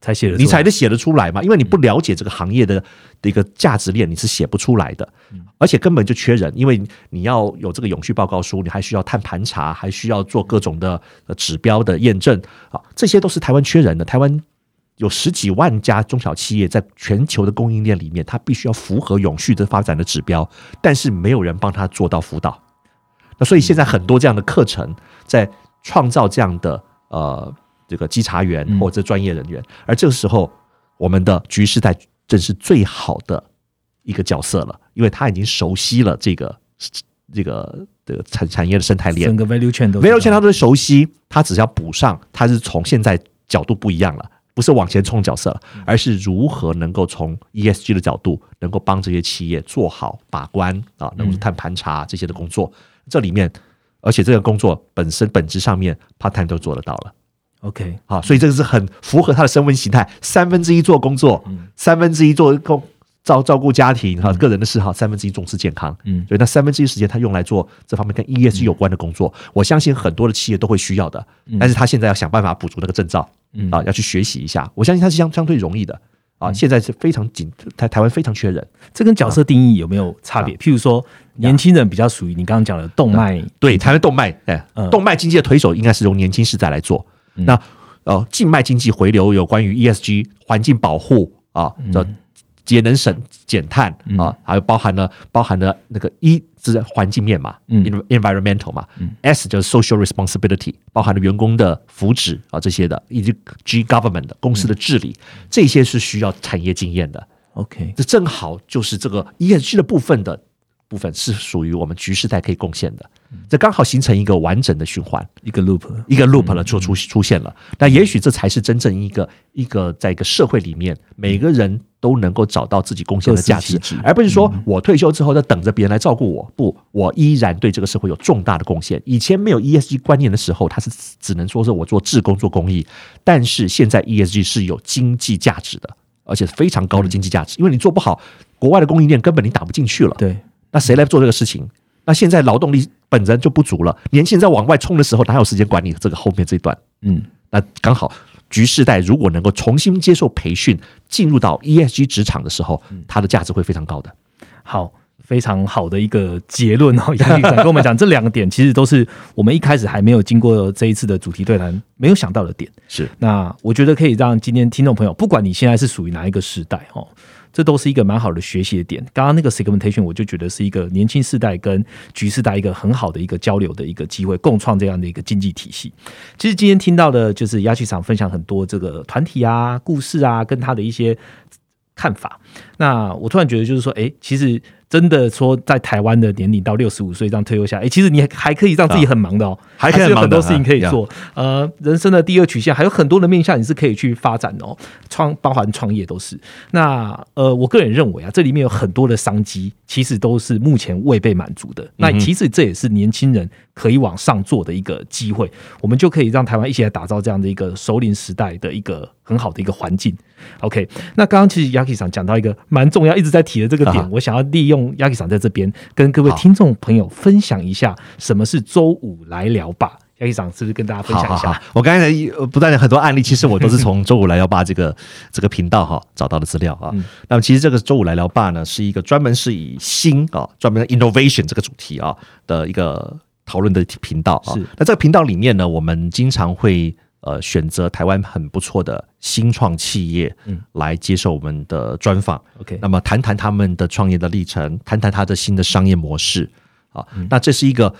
才写，你才能写得出来嘛？因为你不了解这个行业的的一个价值链，你是写不出来的。而且根本就缺人，因为你要有这个永续报告书，你还需要碳盘查，还需要做各种的指标的验证啊，这些都是台湾缺人的。台湾。有十几万家中小企业在全球的供应链里面，它必须要符合永续的发展的指标，但是没有人帮他做到辅导。那所以现在很多这样的课程在创造这样的呃这个稽查员或者专业人员，而这个时候我们的局势在正是最好的一个角色了，因为他已经熟悉了这个这个这个产产业的生态链，整个 value chain 都 value chain 他都熟悉，他只要补上，他是从现在角度不一样了。不是往前冲角色，而是如何能够从 ESG 的角度，能够帮这些企业做好把关啊，能够碳盘查这些的工作。这里面，而且这个工作本身本质上面，part time 都做得到了。OK，好，所以这个是很符合他的身份形态，三分之一做工作，三分之一做工。照照顾家庭哈，个人的嗜好三分之一重视健康，嗯，所以那三分之一时间他用来做这方面跟 ESG 有关的工作，我相信很多的企业都会需要的，但是他现在要想办法补足那个证照，啊，要去学习一下，我相信它是相相对容易的，啊，现在是非常紧，台台湾非常缺人，这跟角色定义有没有差别？譬如说，年轻人比较属于你刚刚讲的动脉，对，台湾动脉，哎，动脉经济的推手应该是由年轻世代来做，那呃，静脉经济回流有关于 ESG 环境保护啊的。节能省减碳啊，还有包含了包含了那个一是环境面嘛，environmental 嘛，S 就是 social responsibility，包含了员工的福祉啊这些的，以及 G government 的公司的治理，这些是需要产业经验的。OK，这正好就是这个 ESG 的部分的部分是属于我们局势代可以贡献的，这刚好形成一个完整的循环，一个 loop，一个 loop 了就出出现了。那也许这才是真正一个一个在一个社会里面每个人。都能够找到自己贡献的价值而不是说我退休之后在等着别人来照顾我。不，我依然对这个社会有重大的贡献。以前没有 ESG 观念的时候，它是只能说是我做志工做公益，但是现在 ESG 是有经济价值的，而且非常高的经济价值。因为你做不好，国外的供应链根本你打不进去了。对，那谁来做这个事情？那现在劳动力本身就不足了，年轻人在往外冲的时候，哪有时间管你这个后面这一段？嗯，那刚好局世代如果能够重新接受培训，进入到 ESG 职场的时候，它的价值会非常高的。好。非常好的一个结论哦，杨局长跟我们讲，这两个点其实都是我们一开始还没有经过这一次的主题对谈没有想到的点。是，那我觉得可以让今天听众朋友，不管你现在是属于哪一个时代哦，这都是一个蛮好的学习的点。刚刚那个 segmentation 我就觉得是一个年轻世代跟局世代一个很好的一个交流的一个机会，共创这样的一个经济体系。其实今天听到的就是鸭气厂分享很多这个团体啊、故事啊，跟他的一些看法。那我突然觉得，就是说，哎，其实。真的说，在台湾的年龄到六十五岁这样退休下来，哎，其实你还可以让自己很忙的哦，还可以有很多事情可以做。呃，人生的第二曲线还有很多的面向，你是可以去发展的哦，创包含创业都是。那呃，我个人认为啊，这里面有很多的商机，其实都是目前未被满足的。那其实这也是年轻人可以往上做的一个机会，我们就可以让台湾一起来打造这样的一个首领时代的一个很好的一个环境。OK，那刚刚其实 Yaki 上讲到一个蛮重要，一直在提的这个点，我想要利用。亚克桑在这边跟各位听众朋友分享一下，什么是周五来聊吧？亚克桑是不是跟大家分享一下？我刚才不断的很多案例，其实我都是从周五来聊吧这个 这个频道哈找到的资料啊。那么其实这个周五来聊吧呢，是一个专门是以新啊，专门 innovation 这个主题啊的一个讨论的频道啊。那这个频道里面呢，我们经常会。呃，选择台湾很不错的新创企业，嗯，来接受我们的专访。OK，那么谈谈他们的创业的历程，谈谈他的新的商业模式。啊，那这是一个。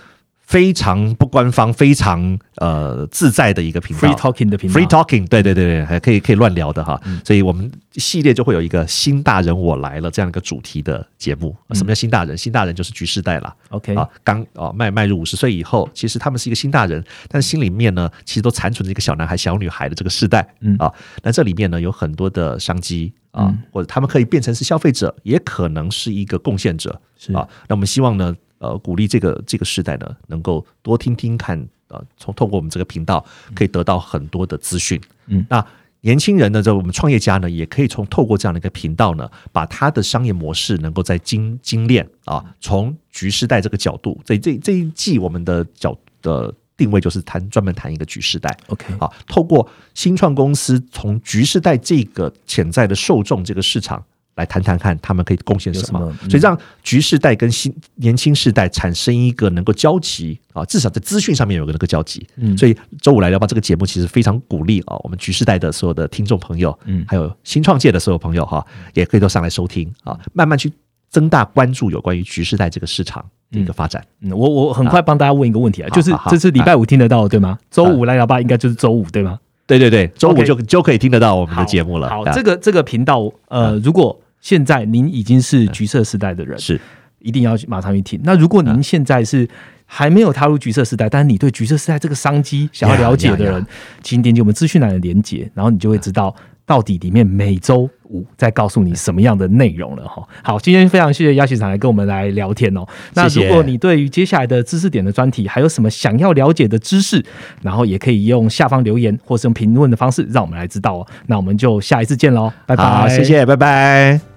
非常不官方、非常呃自在的一个频道，free talking 的频道，free talking，对对对对，还可以可以乱聊的哈。所以我们系列就会有一个新大人我来了这样一个主题的节目。什么叫新大人？新大人就是局世代了。OK 啊，刚哦迈迈入五十岁以后，其实他们是一个新大人，但是心里面呢，其实都残存着一个小男孩、小女孩的这个世代。嗯啊，那这里面呢有很多的商机啊，或者他们可以变成是消费者，也可能是一个贡献者。是啊，那我们希望呢。呃，鼓励这个这个时代呢，能够多听听看，呃，从透过我们这个频道可以得到很多的资讯。嗯，那年轻人呢，在我们创业家呢，也可以从透过这样的一个频道呢，把他的商业模式能够在精精炼啊，从局时代这个角度，这这这一季我们的角的定位就是谈专门谈一个局时代。OK，啊，透过新创公司从局时代这个潜在的受众这个市场。来谈谈看，他们可以贡献什么？所以让局世代跟新年轻世代产生一个能够交集啊，至少在资讯上面有个那个交集。嗯，所以周五来聊吧，这个节目其实非常鼓励啊，我们局世代的所有的听众朋友，嗯，还有新创界的所有朋友哈，也可以都上来收听啊，慢慢去增大关注有关于局世代这个市场的一个发展。嗯，我我很快帮大家问一个问题啊，就是这是礼拜五听得到对吗？周五来聊吧，应该就是周五对吗？对对对，周五就就可以听得到我们的节目了。好，这个这个频道，呃，如果现在您已经是橘色时代的人，是一定要马上去听。那如果您现在是还没有踏入橘色时代，但是你对橘色时代这个商机想要了解的人，请点击我们资讯栏的连接，然后你就会知道。到底里面每周五在告诉你什么样的内容了哈。好，今天非常谢谢亚喜长来跟我们来聊天哦。那如果你对于接下来的知识点的专题还有什么想要了解的知识，然后也可以用下方留言或是用评论的方式让我们来知道哦。那我们就下一次见喽，拜拜，谢谢，拜拜。